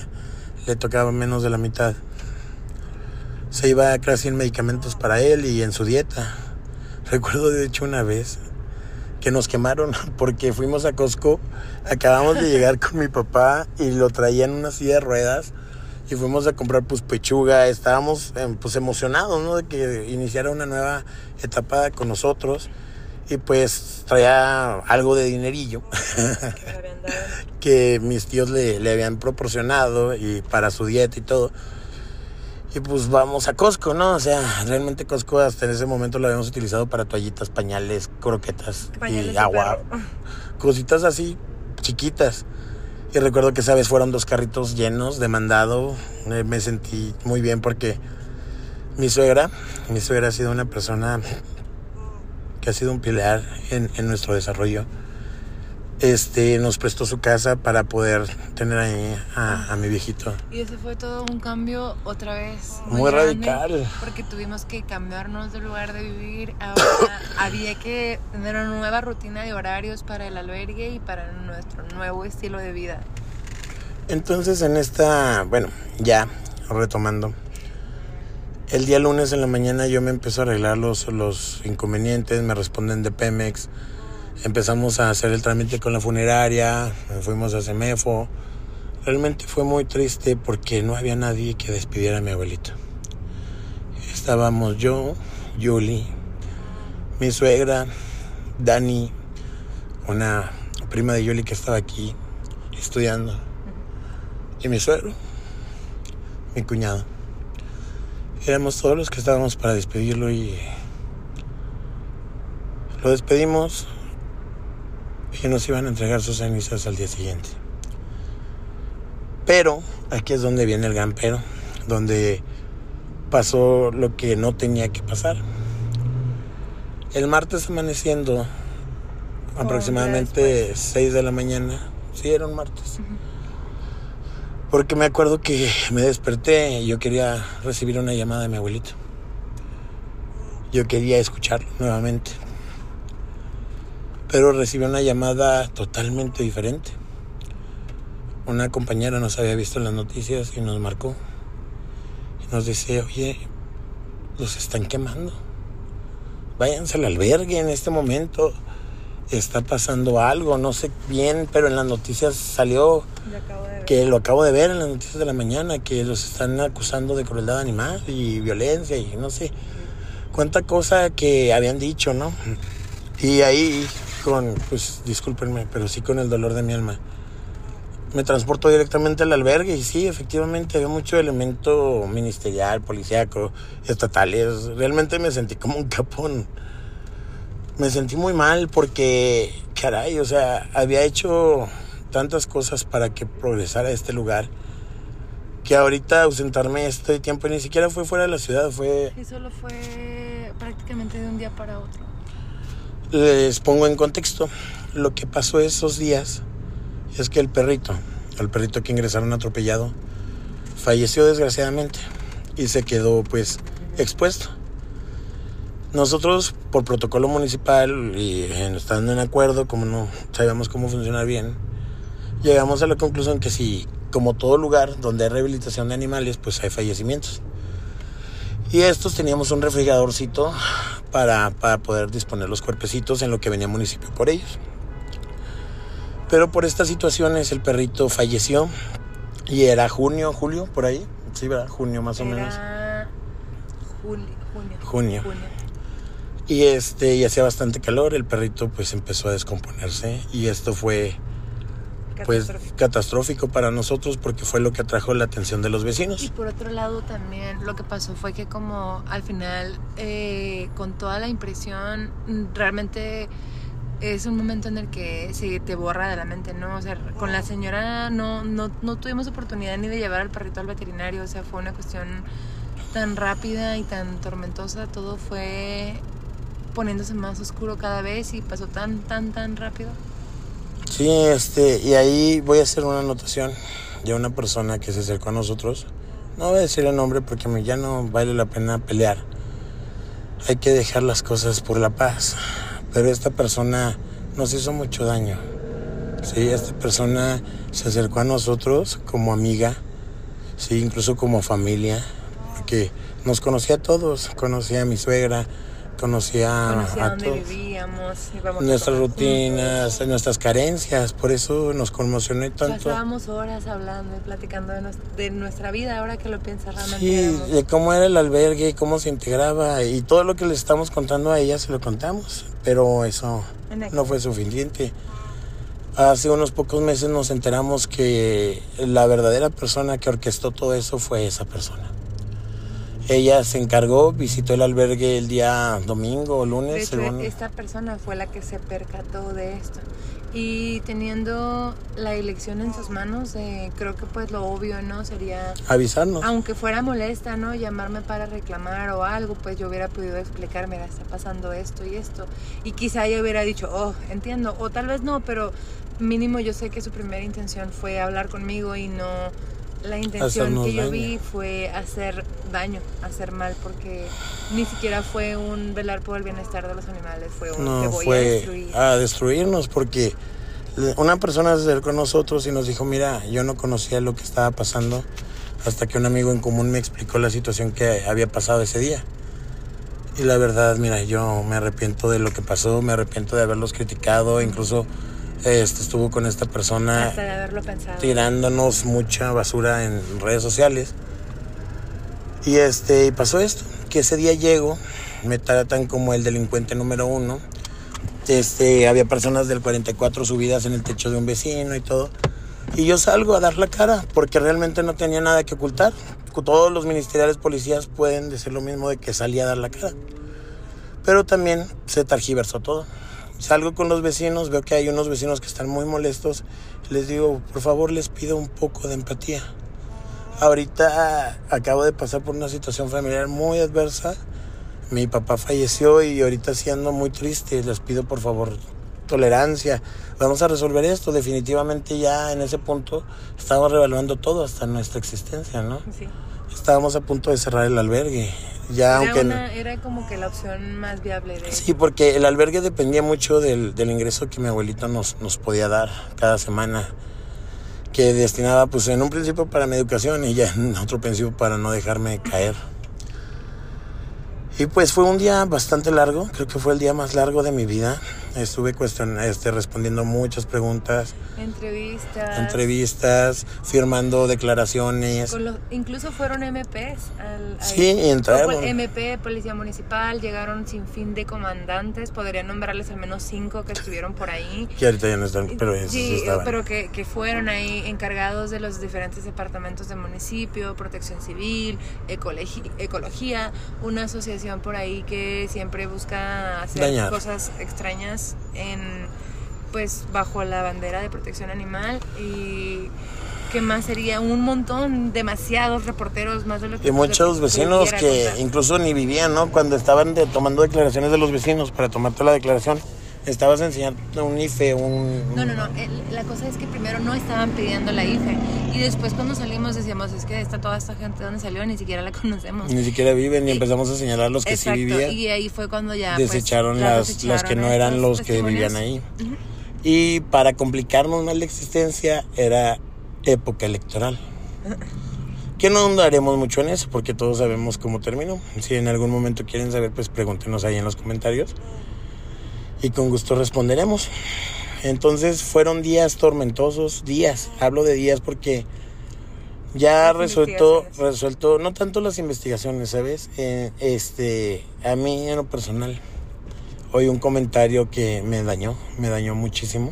A: le tocaba menos de la mitad. Se iba casi en medicamentos para él y en su dieta. <laughs> Recuerdo de hecho una vez que nos quemaron <laughs> porque fuimos a Costco, acabamos de llegar con mi papá y lo traía en una silla de ruedas y fuimos a comprar pues pechuga, estábamos em, pues emocionados, ¿no? De que iniciara una nueva etapa con nosotros y pues traía algo de dinerillo <laughs> que mis tíos le, le habían proporcionado y para su dieta y todo. Y pues vamos a Costco, ¿no? O sea, realmente Costco hasta en ese momento lo habíamos utilizado para toallitas, pañales, croquetas
B: Pañales
A: y agua. Cositas así chiquitas. Y recuerdo que esa vez fueron dos carritos llenos de mandado. Eh, Me sentí muy bien porque mi suegra, mi suegra ha sido una persona que ha sido un pilar en, en nuestro desarrollo. Este, nos prestó su casa para poder tener ahí a, a mi viejito.
B: Y ese fue todo un cambio otra vez.
A: Muy radical.
B: Porque tuvimos que cambiarnos de lugar de vivir. Ahora <coughs> había que tener una nueva rutina de horarios para el albergue y para nuestro nuevo estilo de vida.
A: Entonces en esta, bueno, ya retomando. El día lunes en la mañana yo me empiezo a arreglar los, los inconvenientes, me responden de Pemex. Empezamos a hacer el trámite con la funeraria, fuimos a Semefo. Realmente fue muy triste porque no había nadie que despidiera a mi abuelito. Estábamos yo, Yuli, mi suegra, Dani, una prima de Yuli que estaba aquí estudiando, y mi suegro, mi cuñado. Éramos todos los que estábamos para despedirlo y lo despedimos y nos iban a entregar sus cenizas al día siguiente. Pero aquí es donde viene el gran pero, donde pasó lo que no tenía que pasar. El martes amaneciendo, aproximadamente
B: un día después.
A: 6 de la mañana, sí, era un martes. Porque me acuerdo que me desperté y yo quería recibir una llamada de mi abuelito. Yo quería escucharlo nuevamente. Pero recibí una llamada totalmente diferente. Una compañera nos había visto en las noticias y nos marcó. Y nos dice, oye, los están quemando. Váyanse al albergue en este momento. Está pasando algo, no sé bien, pero en las noticias salió que lo acabo de ver en las noticias de la mañana, que los están acusando de crueldad animal y violencia y no sé cuánta cosa que habían dicho, ¿no? Y ahí con, pues discúlpenme, pero sí con el dolor de mi alma, me transporto directamente al albergue y sí, efectivamente había mucho elemento ministerial, policíaco, estatales. Realmente me sentí como un capón. Me sentí muy mal porque, caray, o sea, había hecho tantas cosas para que progresara este lugar que ahorita ausentarme este tiempo ni siquiera fue fuera de la ciudad, fue
B: Y solo fue prácticamente de un día para otro.
A: Les pongo en contexto. Lo que pasó esos días es que el perrito, el perrito que ingresaron atropellado, falleció desgraciadamente y se quedó pues expuesto. Nosotros, por protocolo municipal y estando en acuerdo, como no sabíamos cómo funcionar bien, llegamos a la conclusión que si, como todo lugar donde hay rehabilitación de animales, pues hay fallecimientos. Y estos teníamos un refrigeradorcito para, para poder disponer los cuerpecitos en lo que venía municipio por ellos. Pero por estas situaciones el perrito falleció y era junio, julio, por ahí. Sí, ¿verdad? Junio más o menos.
B: Juli- junio.
A: Junio. Y este, y hacía bastante calor, el perrito pues empezó a descomponerse y esto fue pues
B: Catastrófico.
A: para nosotros porque fue lo que atrajo la atención de los
B: Y
A: vecinos.
B: por otro lado también lo que pasó fue que como al final eh, con toda la impresión realmente es un momento en el que se te borra de la mente, ¿no? O sea, con la señora no, no, no tuvimos oportunidad ni de llevar al perrito al veterinario, o sea, fue una cuestión tan rápida y tan tormentosa, todo fue poniéndose más oscuro cada vez y pasó tan, tan, tan rápido.
A: Sí, este, y ahí voy a hacer una anotación de una persona que se acercó a nosotros. No voy a decir el nombre porque ya no vale la pena pelear. Hay que dejar las cosas por la paz. Pero esta persona nos hizo mucho daño. Sí, esta persona se acercó a nosotros como amiga, sí, incluso como familia, porque nos conocía a todos, conocía a mi suegra, conocía,
B: Conocía
A: a
B: dónde
A: todos.
B: vivíamos, íbamos
A: Nuestras rutinas, nuestras carencias, por eso nos conmocionó
B: juntos.
A: tanto.
B: Pasábamos horas hablando y platicando de, nues- de nuestra vida, ahora que lo piensas realmente.
A: Sí,
B: éramos-
A: de cómo era el albergue, cómo se integraba y todo lo que le estamos contando a ella se lo contamos, pero eso no fue suficiente. Hace unos pocos meses nos enteramos que la verdadera persona que orquestó todo eso fue esa persona. Ella se encargó, visitó el albergue el día domingo o
B: De
A: lunes,
B: hecho,
A: según-
B: esta persona fue la que se percató de esto. Y teniendo la elección en sus manos, eh, creo que pues lo obvio, ¿no? Sería,
A: avisarnos.
B: aunque fuera molesta, ¿no? Llamarme para reclamar o algo, pues yo hubiera podido explicar, mira, está pasando esto y esto. Y quizá ella hubiera dicho, oh, entiendo. O tal vez no, pero mínimo yo sé que su primera intención fue hablar conmigo y no... La intención que yo
A: daño.
B: vi fue hacer daño, hacer mal, porque ni siquiera fue un velar por el bienestar de los animales, fue un te
A: No,
B: voy a
A: fue
B: destruir.
A: a destruirnos porque una persona se acercó a nosotros y nos dijo, mira, yo no conocía lo que estaba pasando hasta que un amigo en común me explicó la situación que había pasado ese día. Y la verdad, mira, yo me arrepiento de lo que pasó, me arrepiento de haberlos criticado, incluso este, estuvo con esta persona
B: Hasta de haberlo pensado.
A: tirándonos mucha basura en redes sociales. Y este, y pasó esto, que ese día llego, me tratan como el delincuente número uno. Este, había personas del 44 subidas en el techo de un vecino y todo. Y yo salgo a dar la cara porque realmente no tenía nada que ocultar. Todos los ministeriales policías pueden decir lo mismo de que salí a dar la cara. Pero también se targiversó todo. Salgo con los vecinos, veo que hay unos vecinos que están muy molestos. Les digo, por favor, les pido un poco de empatía. Ahorita acabo de pasar por una situación familiar muy adversa. Mi papá falleció y ahorita sí ando muy triste. Les pido por favor tolerancia. Vamos a resolver esto. Definitivamente ya en ese punto estamos revaluando todo hasta nuestra existencia, ¿no?
B: Sí.
A: Estábamos a punto de cerrar el albergue. Ya
B: Era,
A: aunque
B: una- era como que la opción más viable de...
A: Sí, porque el albergue dependía mucho del, del ingreso que mi abuelita nos, nos podía dar cada semana, que destinaba pues en un principio para mi educación y ya en <laughs> otro principio para no dejarme caer. Y pues fue un día bastante largo, creo que fue el día más largo de mi vida. Estuve cuestion- este, respondiendo muchas preguntas,
B: Entrevistas.
A: entrevistas, firmando declaraciones.
B: con los- incluso fueron MPs. Al.
A: Sí, entraron.
B: MP, Policía Municipal, llegaron sin fin de comandantes. Podría nombrarles al menos cinco que estuvieron por ahí.
A: Que ahorita ya no están, pero esos sí estaban.
B: pero que, que fueron ahí encargados de los diferentes departamentos del municipio, protección civil, ecología, una asociación por ahí que siempre busca hacer
A: Dañar.
B: cosas extrañas en pues bajo la bandera de protección animal y que más sería un montón, demasiados reporteros, más de lo que
A: Y muchos vecinos que incluso ni vivían, ¿no? Cuando estaban de- tomando declaraciones de los vecinos para tomarte la declaración, estabas enseñando un IFE, un...
B: No, no, no. la cosa es que primero no estaban pidiendo la IFE. Y después cuando salimos decíamos, es que está toda esta gente donde salió, ni siquiera la <laughs> conocemos.
A: Ni siquiera viven y
B: Y-
A: empezamos a señalar los que
B: Exacto.
A: sí vivían.
B: Y ahí fue cuando ya pues,
A: desecharon
B: las
A: las, las que no eran los que vivían ahí. Y para complicarnos más la existencia era época electoral. Que no andaremos mucho en eso porque todos sabemos cómo terminó. Si en algún momento quieren saber, pues pregúntenos ahí en los comentarios. Y con gusto responderemos. Entonces fueron días tormentosos, días. Hablo de días porque ya resuelto, resuelto, no tanto las investigaciones, ¿sabes? Eh, este, a mí en lo personal, hoy un comentario que me dañó, me dañó muchísimo.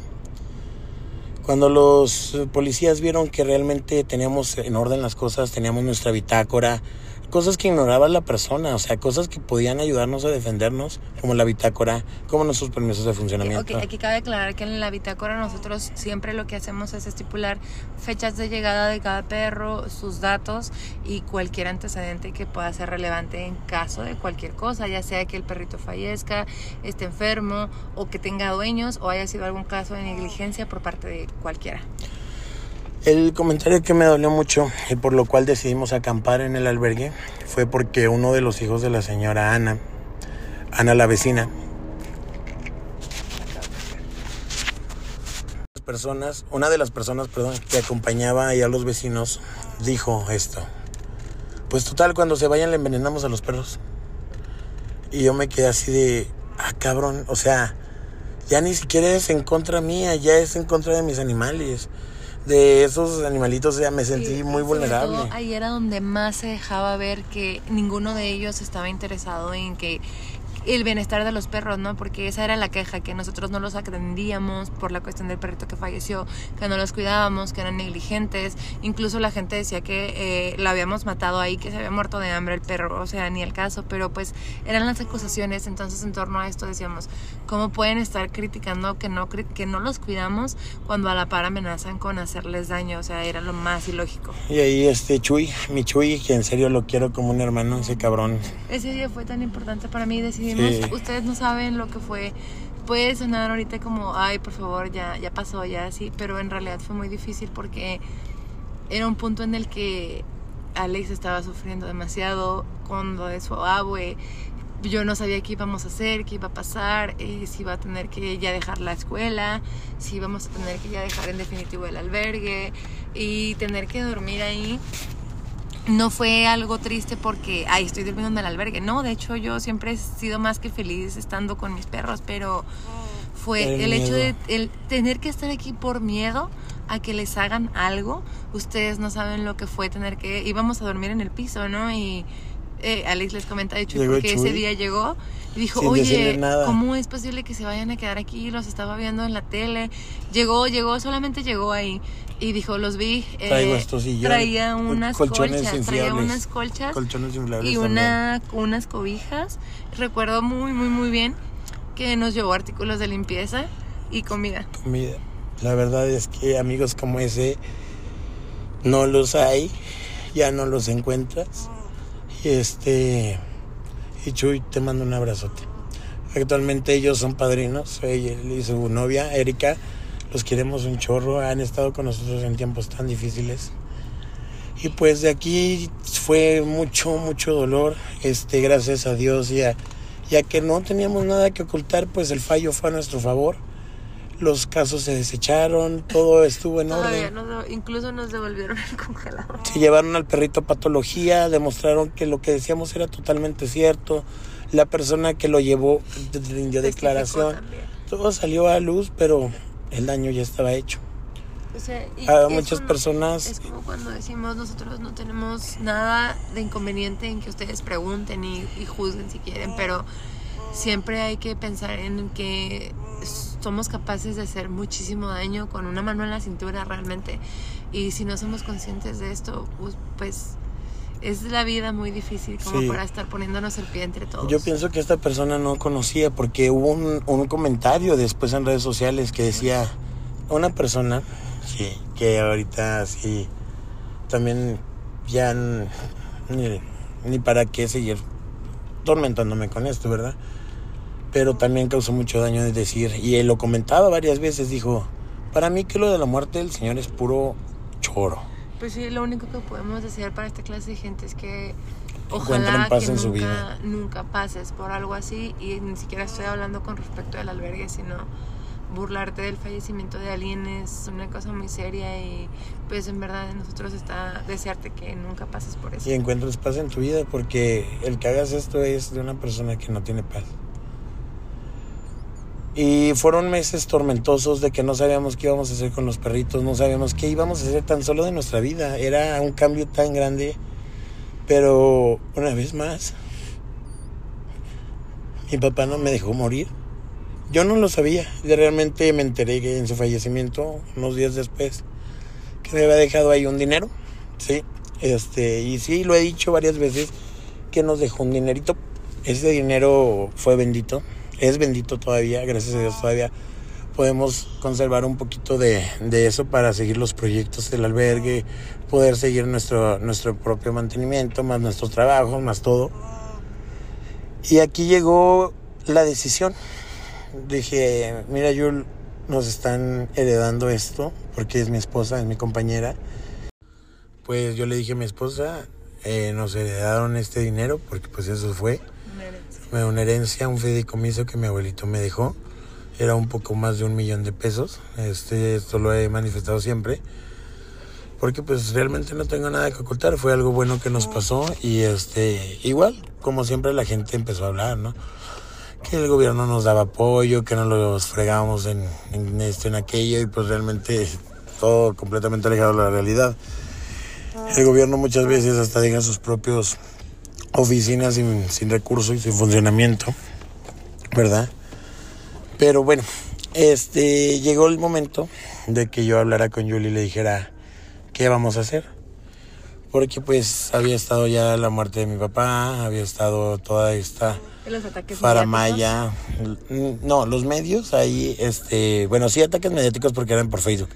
A: Cuando los policías vieron que realmente teníamos en orden las cosas, teníamos nuestra bitácora, cosas que ignoraba la persona, o sea, cosas que podían ayudarnos a defendernos, como la bitácora, como nuestros permisos de funcionamiento.
B: Ok, aquí cabe aclarar que en la bitácora nosotros siempre lo que hacemos es estipular fechas de llegada de cada perro, sus datos y cualquier antecedente que pueda ser relevante en caso de cualquier cosa, ya sea que el perrito fallezca, esté enfermo o que tenga dueños o haya sido algún caso de negligencia por parte de cualquiera.
A: El comentario que me dolió mucho y por lo cual decidimos acampar en el albergue fue porque uno de los hijos de la señora Ana, Ana la vecina, personas, una de las personas, perdón, que acompañaba a los vecinos, dijo esto. Pues total, cuando se vayan le envenenamos a los perros. Y yo me quedé así de, ah, cabrón, o sea, ya ni siquiera es en contra mía, ya es en contra de mis animales. De esos animalitos ya me sentí muy vulnerable.
B: ahí era donde más se dejaba ver que ninguno de ellos estaba interesado en que el bienestar de los perros, ¿no? Porque esa era la queja, que nosotros no los atendíamos por la cuestión del perrito que falleció, que no los cuidábamos, que eran negligentes. Incluso la gente decía que eh, lo habíamos matado ahí, que se había muerto de hambre el perro, o sea, ni el caso, pero pues eran las acusaciones. Entonces, en torno a esto decíamos, ¿cómo pueden estar criticando que no, que no los cuidamos cuando a la par amenazan con hacerles daño? O sea, era lo más ilógico.
A: Y ahí este Chuy, mi Chuy, que en serio lo quiero como un hermano, ese cabrón.
B: Ese día fue tan importante para mí, ustedes no saben lo que fue. Puede sonar ahorita como, ay, por favor, ya, ya pasó, ya así, pero en realidad fue muy difícil porque era un punto en el que Alex estaba sufriendo demasiado con lo de su abue. Yo no sabía qué íbamos a hacer, qué iba a pasar, eh, si iba a tener que ya dejar la escuela, si íbamos a tener que ya dejar en definitivo el albergue y tener que dormir ahí no fue algo triste porque, ay, estoy durmiendo en el albergue. No, de hecho yo siempre he sido más que feliz estando con mis perros, pero fue el, hecho de el tener que estar aquí por miedo a que les hagan algo. Ustedes no saben lo que fue tener que... Íbamos a dormir en el piso, ¿no? Y eh, Alex les comenta, de hecho, porque ese día llegó y dijo, oye, ¿cómo es posible que se vayan a quedar aquí? Los estaba viendo en la tele. Llegó, llegó, solamente llegó ahí. Y dijo, los vi. Eh, traía unas colchas, traía unas colchas y una, unas cobijas. Recuerdo muy, muy, muy bien que nos llevó artículos de limpieza y comida.
A: Comida. La verdad es que amigos como ese no los hay, ya no los encuentras. Y este y Chuy, te mando un abrazote. Actualmente ellos son padrinos, ella y su novia, Erika, los queremos un chorro, han estado con nosotros en tiempos tan difíciles. Y pues de aquí fue mucho, mucho dolor, este, gracias a Dios, ya, ya que no teníamos nada que ocultar, pues el fallo fue a nuestro favor los casos se desecharon, todo estuvo en orden.
B: incluso nos devolvieron el congelador.
A: Se llevaron al perrito a patología, demostraron que lo que decíamos era totalmente cierto. La persona que lo llevó rindió declaración. Todo salió a luz, pero el daño ya estaba hecho. a muchas personas.
B: Es como cuando decimos nosotros no tenemos nada de inconveniente en que ustedes pregunten y juzguen si quieren, pero siempre hay que pensar en que somos capaces de hacer muchísimo daño con una mano en la cintura realmente. Y si no somos conscientes de esto, pues es la vida muy difícil como para estar poniéndonos el pie entre todos.
A: Yo pienso que esta persona no conocía porque hubo un, un comentario después en redes sociales que decía una persona sí, que ahorita sí también ya ni, ni para qué seguir tormentándome con esto, ¿verdad? pero también causó mucho daño de decir, y él lo comentaba varias veces, dijo, para mí que lo de la muerte del Señor es puro choro.
B: Pues sí, lo único que podemos decir para esta clase de gente es que ojalá que nunca, su vida. nunca pases por algo así, y ni siquiera estoy hablando con respecto al albergue, sino burlarte del fallecimiento de alguien es una cosa muy seria y pues en verdad nosotros está desearte que nunca pases por eso.
A: Y encuentres paz en tu vida porque el que hagas esto es de una persona que no tiene paz. Y fueron meses tormentosos de que no sabíamos qué íbamos a hacer con los perritos, no sabíamos qué íbamos a hacer tan solo de nuestra vida. Era un cambio tan grande. Pero una vez más, mi papá no me dejó morir. Yo no lo sabía. Realmente me enteré en su fallecimiento, unos días después, que me había dejado ahí un dinero. Sí. Este, y sí, lo he dicho varias veces, que nos dejó un dinerito. Ese dinero fue bendito es bendito todavía, gracias a Dios todavía podemos conservar un poquito de, eso para seguir los proyectos del albergue, poder seguir nuestro, nuestro propio mantenimiento, más nuestro trabajo, más todo. Y aquí llegó la decisión. Dije, mira, Yul, nos están heredando esto, porque es mi esposa, es mi compañera. Pues yo le dije a mi esposa, eh, nos heredaron este dinero, porque pues eso fue una herencia, un fideicomiso que mi abuelito me dejó. era un poco más de un millón de pesos. Este, esto lo he manifestado siempre. Porque pues realmente no tengo nada que ocultar. Fue algo bueno que nos pasó. Y este, igual, como siempre la gente empezó a hablar, ¿no? Que el gobierno nos daba apoyo, que no los fregábamos en, en esto, en aquello. Y pues realmente todo completamente alejado de la realidad. El gobierno muchas veces hasta deja sus propios oficinas sin, sin recursos y sin funcionamiento, ¿verdad? Pero bueno, este llegó el momento de que yo hablara con Julie y le dijera qué vamos a hacer. Porque pues había estado ya la muerte de mi papá, había estado toda esta
B: los ataques
A: faramaya. No, los medios ahí, este, bueno, sí ataques mediáticos porque eran por Facebook.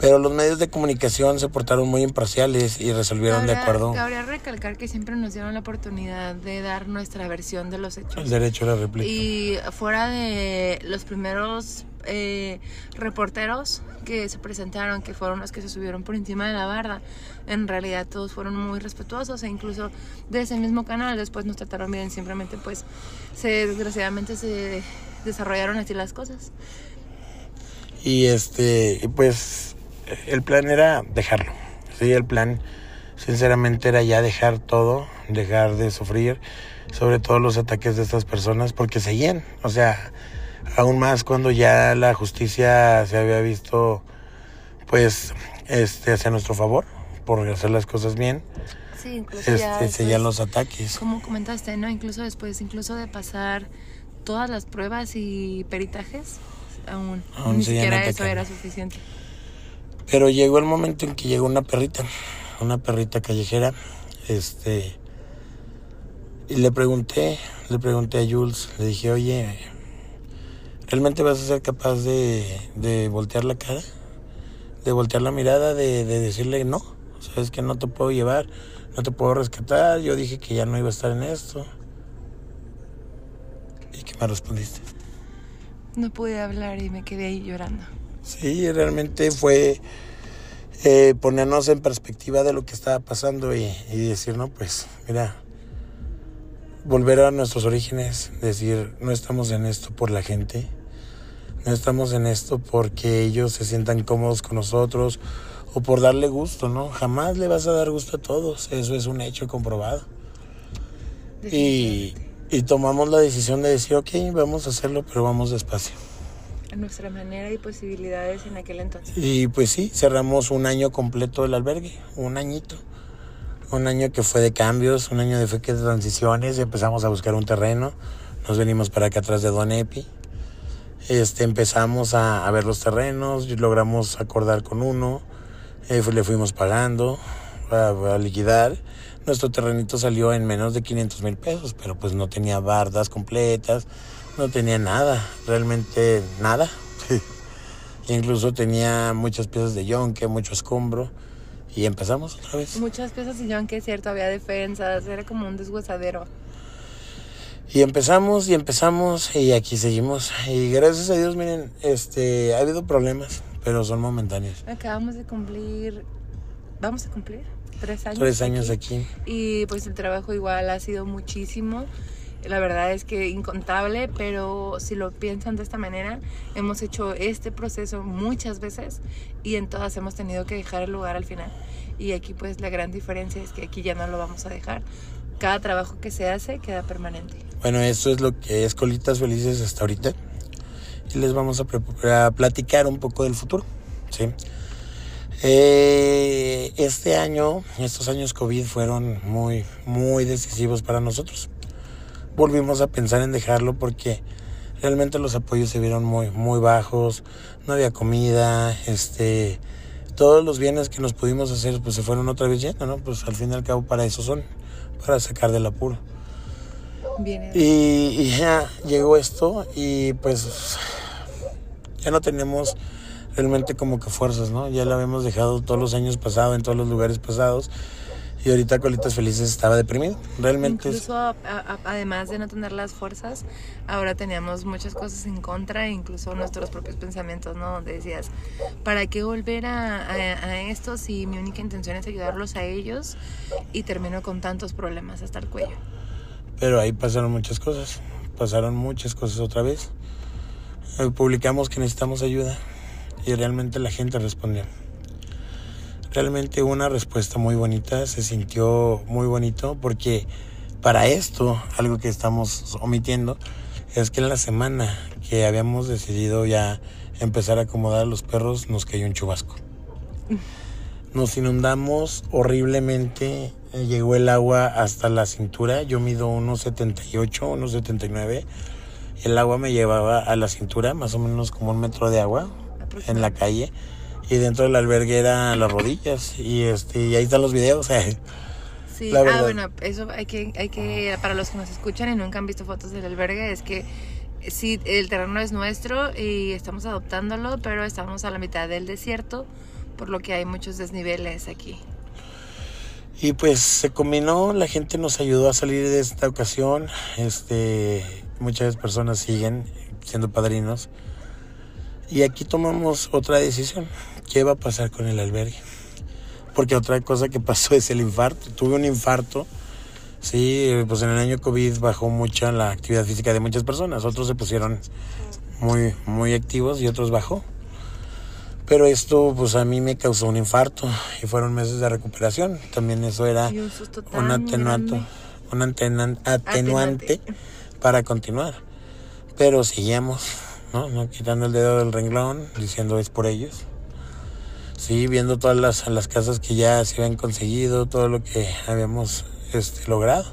A: Pero los medios de comunicación se portaron muy imparciales y resolvieron de acuerdo.
B: Cabría recalcar que siempre nos dieron la oportunidad de dar nuestra versión de los hechos.
A: El derecho a la réplica.
B: Y fuera de los primeros eh, reporteros que se presentaron, que fueron los que se subieron por encima de la barda, en realidad todos fueron muy respetuosos e incluso de ese mismo canal. Después nos trataron bien, simplemente pues se, desgraciadamente se desarrollaron así las cosas.
A: Y este, pues el plan era dejarlo, sí, el plan sinceramente era ya dejar todo, dejar de sufrir, sobre todo los ataques de estas personas, porque seguían, o sea, aún más cuando ya la justicia se había visto pues este hacia nuestro favor por hacer las cosas bien.
B: Sí, incluso ya
A: este, seguían los ataques.
B: como comentaste no incluso después incluso de pasar todas las pruebas y peritajes aún, ni siquiera eso era suficiente.
A: Pero llegó el momento en que llegó una perrita una perrita callejera este y le pregunté le pregunté a Jules le dije oye ¿Realmente vas a ser capaz de, voltear la cara? De voltear la mirada, de, decirle no. Sabes que no te puedo llevar, no te puedo rescatar. Yo dije que ya no iba a estar en esto. ¿Y qué me respondiste?
B: No pude hablar y me quedé ahí llorando.
A: Sí, realmente fue eh, ponernos en perspectiva de lo que estaba pasando y, y decir, no, pues, mira, volver a nuestros orígenes, decir, no estamos en esto por la gente, no estamos en esto porque ellos se sientan cómodos con nosotros o por darle gusto, ¿no? Jamás le vas a dar gusto a todos, eso es un hecho comprobado. Y, y tomamos la decisión de decir, ok, vamos a hacerlo, pero vamos despacio.
B: A nuestra manera y posibilidades en aquel entonces.
A: Y pues sí, cerramos un año completo del albergue, un añito. Un año que fue de cambios, un año de, de transiciones, empezamos a buscar un terreno, nos venimos para acá atrás de Don Epi este, empezamos a, ver los terrenos, logramos acordar con uno, eh, le fuimos pagando para, liquidar. Nuestro terrenito salió en menos de 500 mil pesos, pero pues no tenía bardas completas, no tenía nada, realmente nada. <laughs> Incluso tenía muchas piezas de yonque, mucho escombro. Y empezamos otra vez.
B: Muchas piezas de yonque, cierto, había defensas, era como un deshuesadero.
A: Y empezamos y empezamos y aquí seguimos. Y gracias a Dios, miren, este, ha habido problemas, pero son momentáneos.
B: Acabamos de cumplir, vamos a cumplir tres años.
A: Tres años aquí.
B: Y pues el trabajo igual ha sido muchísimo. La verdad es que incontable, pero si lo piensan de esta manera, hemos hecho este proceso muchas veces y en todas hemos tenido que dejar el lugar al final. Y aquí pues la gran diferencia es que aquí ya no lo vamos a dejar. Cada trabajo que se hace queda permanente.
A: Bueno, esto es lo que es Colitas Felices hasta ahorita. Y les vamos a, platicar un poco del futuro. ¿sí? Eh, este año, estos años COVID fueron muy, muy decisivos para nosotros. Volvimos a pensar en dejarlo porque realmente los apoyos se vieron muy, muy bajos, no había comida, este, todos los bienes que nos pudimos hacer pues se fueron otra vez yendo, ¿no? Pues al fin y al cabo para eso son, para sacar del apuro. Y, ya llegó esto y pues ya no tenemos realmente como que fuerzas, ¿no? Ya lo habíamos dejado todos los años pasados, en todos los lugares pasados. Y ahorita Colitas Felices estaba deprimido. Realmente.
B: Incluso además de no tener las fuerzas, ahora teníamos muchas cosas en contra, incluso nuestros propios pensamientos, ¿no? Donde decías, ¿para qué volver a, a, esto si mi única intención es ayudarlos a ellos y termino con tantos problemas hasta el cuello?
A: Pero ahí pasaron muchas cosas, pasaron muchas cosas otra vez. eh, publicamos que necesitamos ayuda y realmente la gente respondió. Realmente una respuesta muy bonita, se sintió muy bonito porque para esto, algo que estamos omitiendo, es que en la semana que habíamos decidido ya empezar a acomodar a los perros, nos cayó un chubasco. Nos inundamos horriblemente, llegó el agua hasta la cintura, yo mido unos 78, unos 79, el agua me llevaba a la cintura, más o menos como un metro de agua en la calle, y dentro del albergue eran las rodillas, y, este, y ahí están los videos. eh. <laughs>
B: Sí,
A: La
B: ah, bueno, eso hay que, hay que, para los que nos escuchan y nunca han visto fotos del albergue, es que sí, el terreno es nuestro y estamos adoptándolo, pero estamos a la mitad del desierto, por lo que hay muchos desniveles aquí.
A: Y pues se combinó, la gente nos ayudó a salir de esta ocasión. Este, muchas personas siguen siendo padrinos. Y aquí tomamos otra decisión. ¿Qué va a pasar con el albergue? Porque otra cosa que pasó <laughs> es el infarto. Tuve un infarto. Sí, pues en el año COVID bajó mucha la actividad física de muchas personas. Otros se pusieron muy, muy activos y otros bajó. Pero esto pues a mí me causó un infarto y fueron meses de recuperación. También eso era
B: un tan
A: un Atenuante. para continuar. Pero seguíamos, ¿no? ¿no? Quitando el dedo del renglón, diciendo es por ellos. Sí, viendo todas las, las casas que ya se habían conseguido, todo lo que habíamos este, logrado.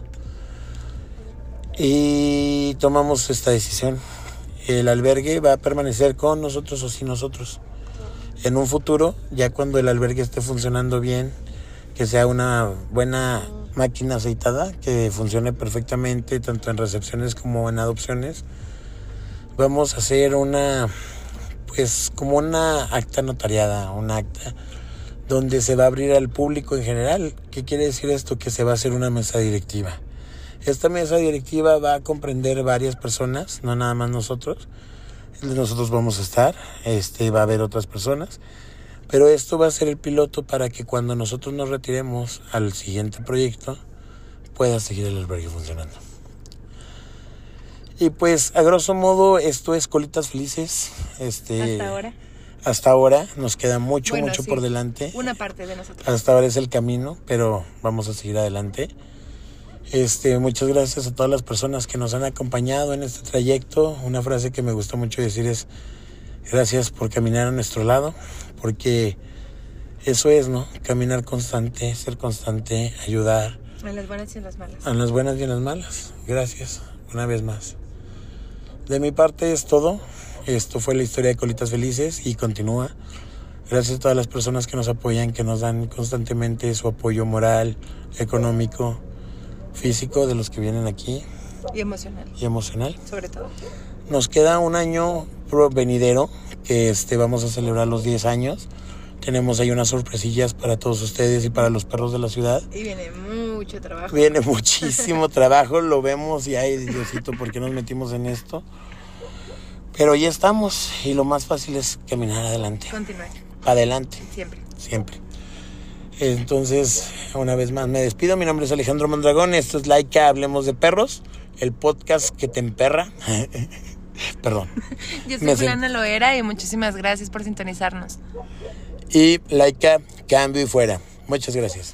A: Y tomamos esta decisión. El albergue va a permanecer con nosotros o sin nosotros. En un futuro, ya cuando el albergue esté funcionando bien, que sea una buena máquina aceitada, que funcione perfectamente tanto en recepciones como en adopciones, vamos a hacer una, pues como una acta notariada, una acta donde se va a abrir al público en general. ¿Qué quiere decir esto? Que se va a hacer una mesa directiva. Esta mesa directiva va a comprender varias personas, no nada más nosotros. Nosotros vamos a estar, este va a haber otras personas, pero esto va a ser el piloto para que cuando nosotros nos retiremos al siguiente proyecto pueda seguir el albergue funcionando. Y pues a grosso modo esto es Colitas Felices. Este,
B: Hasta ahora.
A: Hasta ahora nos queda mucho,
B: Bueno,
A: mucho
B: sí,
A: por delante.
B: Una parte de nosotros.
A: Hasta ahora es el camino, pero vamos a seguir adelante. Este, muchas gracias a todas las personas que nos han acompañado en este trayecto. Una frase que me gusta mucho decir es gracias por caminar a nuestro lado, porque eso es, ¿no? Caminar constante, ser constante, ayudar
B: En las buenas y en las malas.
A: a las buenas y en las malas. Gracias, una vez más. De mi parte es todo. Esto fue la historia de Colitas Felices y continúa. Gracias a todas las personas que nos apoyan, que nos dan constantemente su apoyo moral, económico, físico de los que vienen aquí
B: Y emocional,
A: y emocional.
B: sobre todo.
A: Nos queda un año venidero que este vamos a celebrar los 10 años. Tenemos ahí unas sorpresillas para todos ustedes y para los perros de la ciudad.
B: Y viene mucho trabajo.
A: Viene <laughs> muchísimo trabajo, lo vemos y ay Diosito, ¿por qué nos metimos en esto? Pero ya estamos y lo más fácil es caminar adelante,
B: Continuar,
A: adelante,
B: siempre.
A: siempre. Entonces, una vez más me despido, mi nombre es Alejandro Mondragón, esto es Laika, Hablemos de Perros, el podcast que te emperra. <laughs> Perdón.
B: Yo soy Juliana Loera y muchísimas gracias por sintonizarnos.
A: Y Laika, cambio y fuera. Muchas gracias.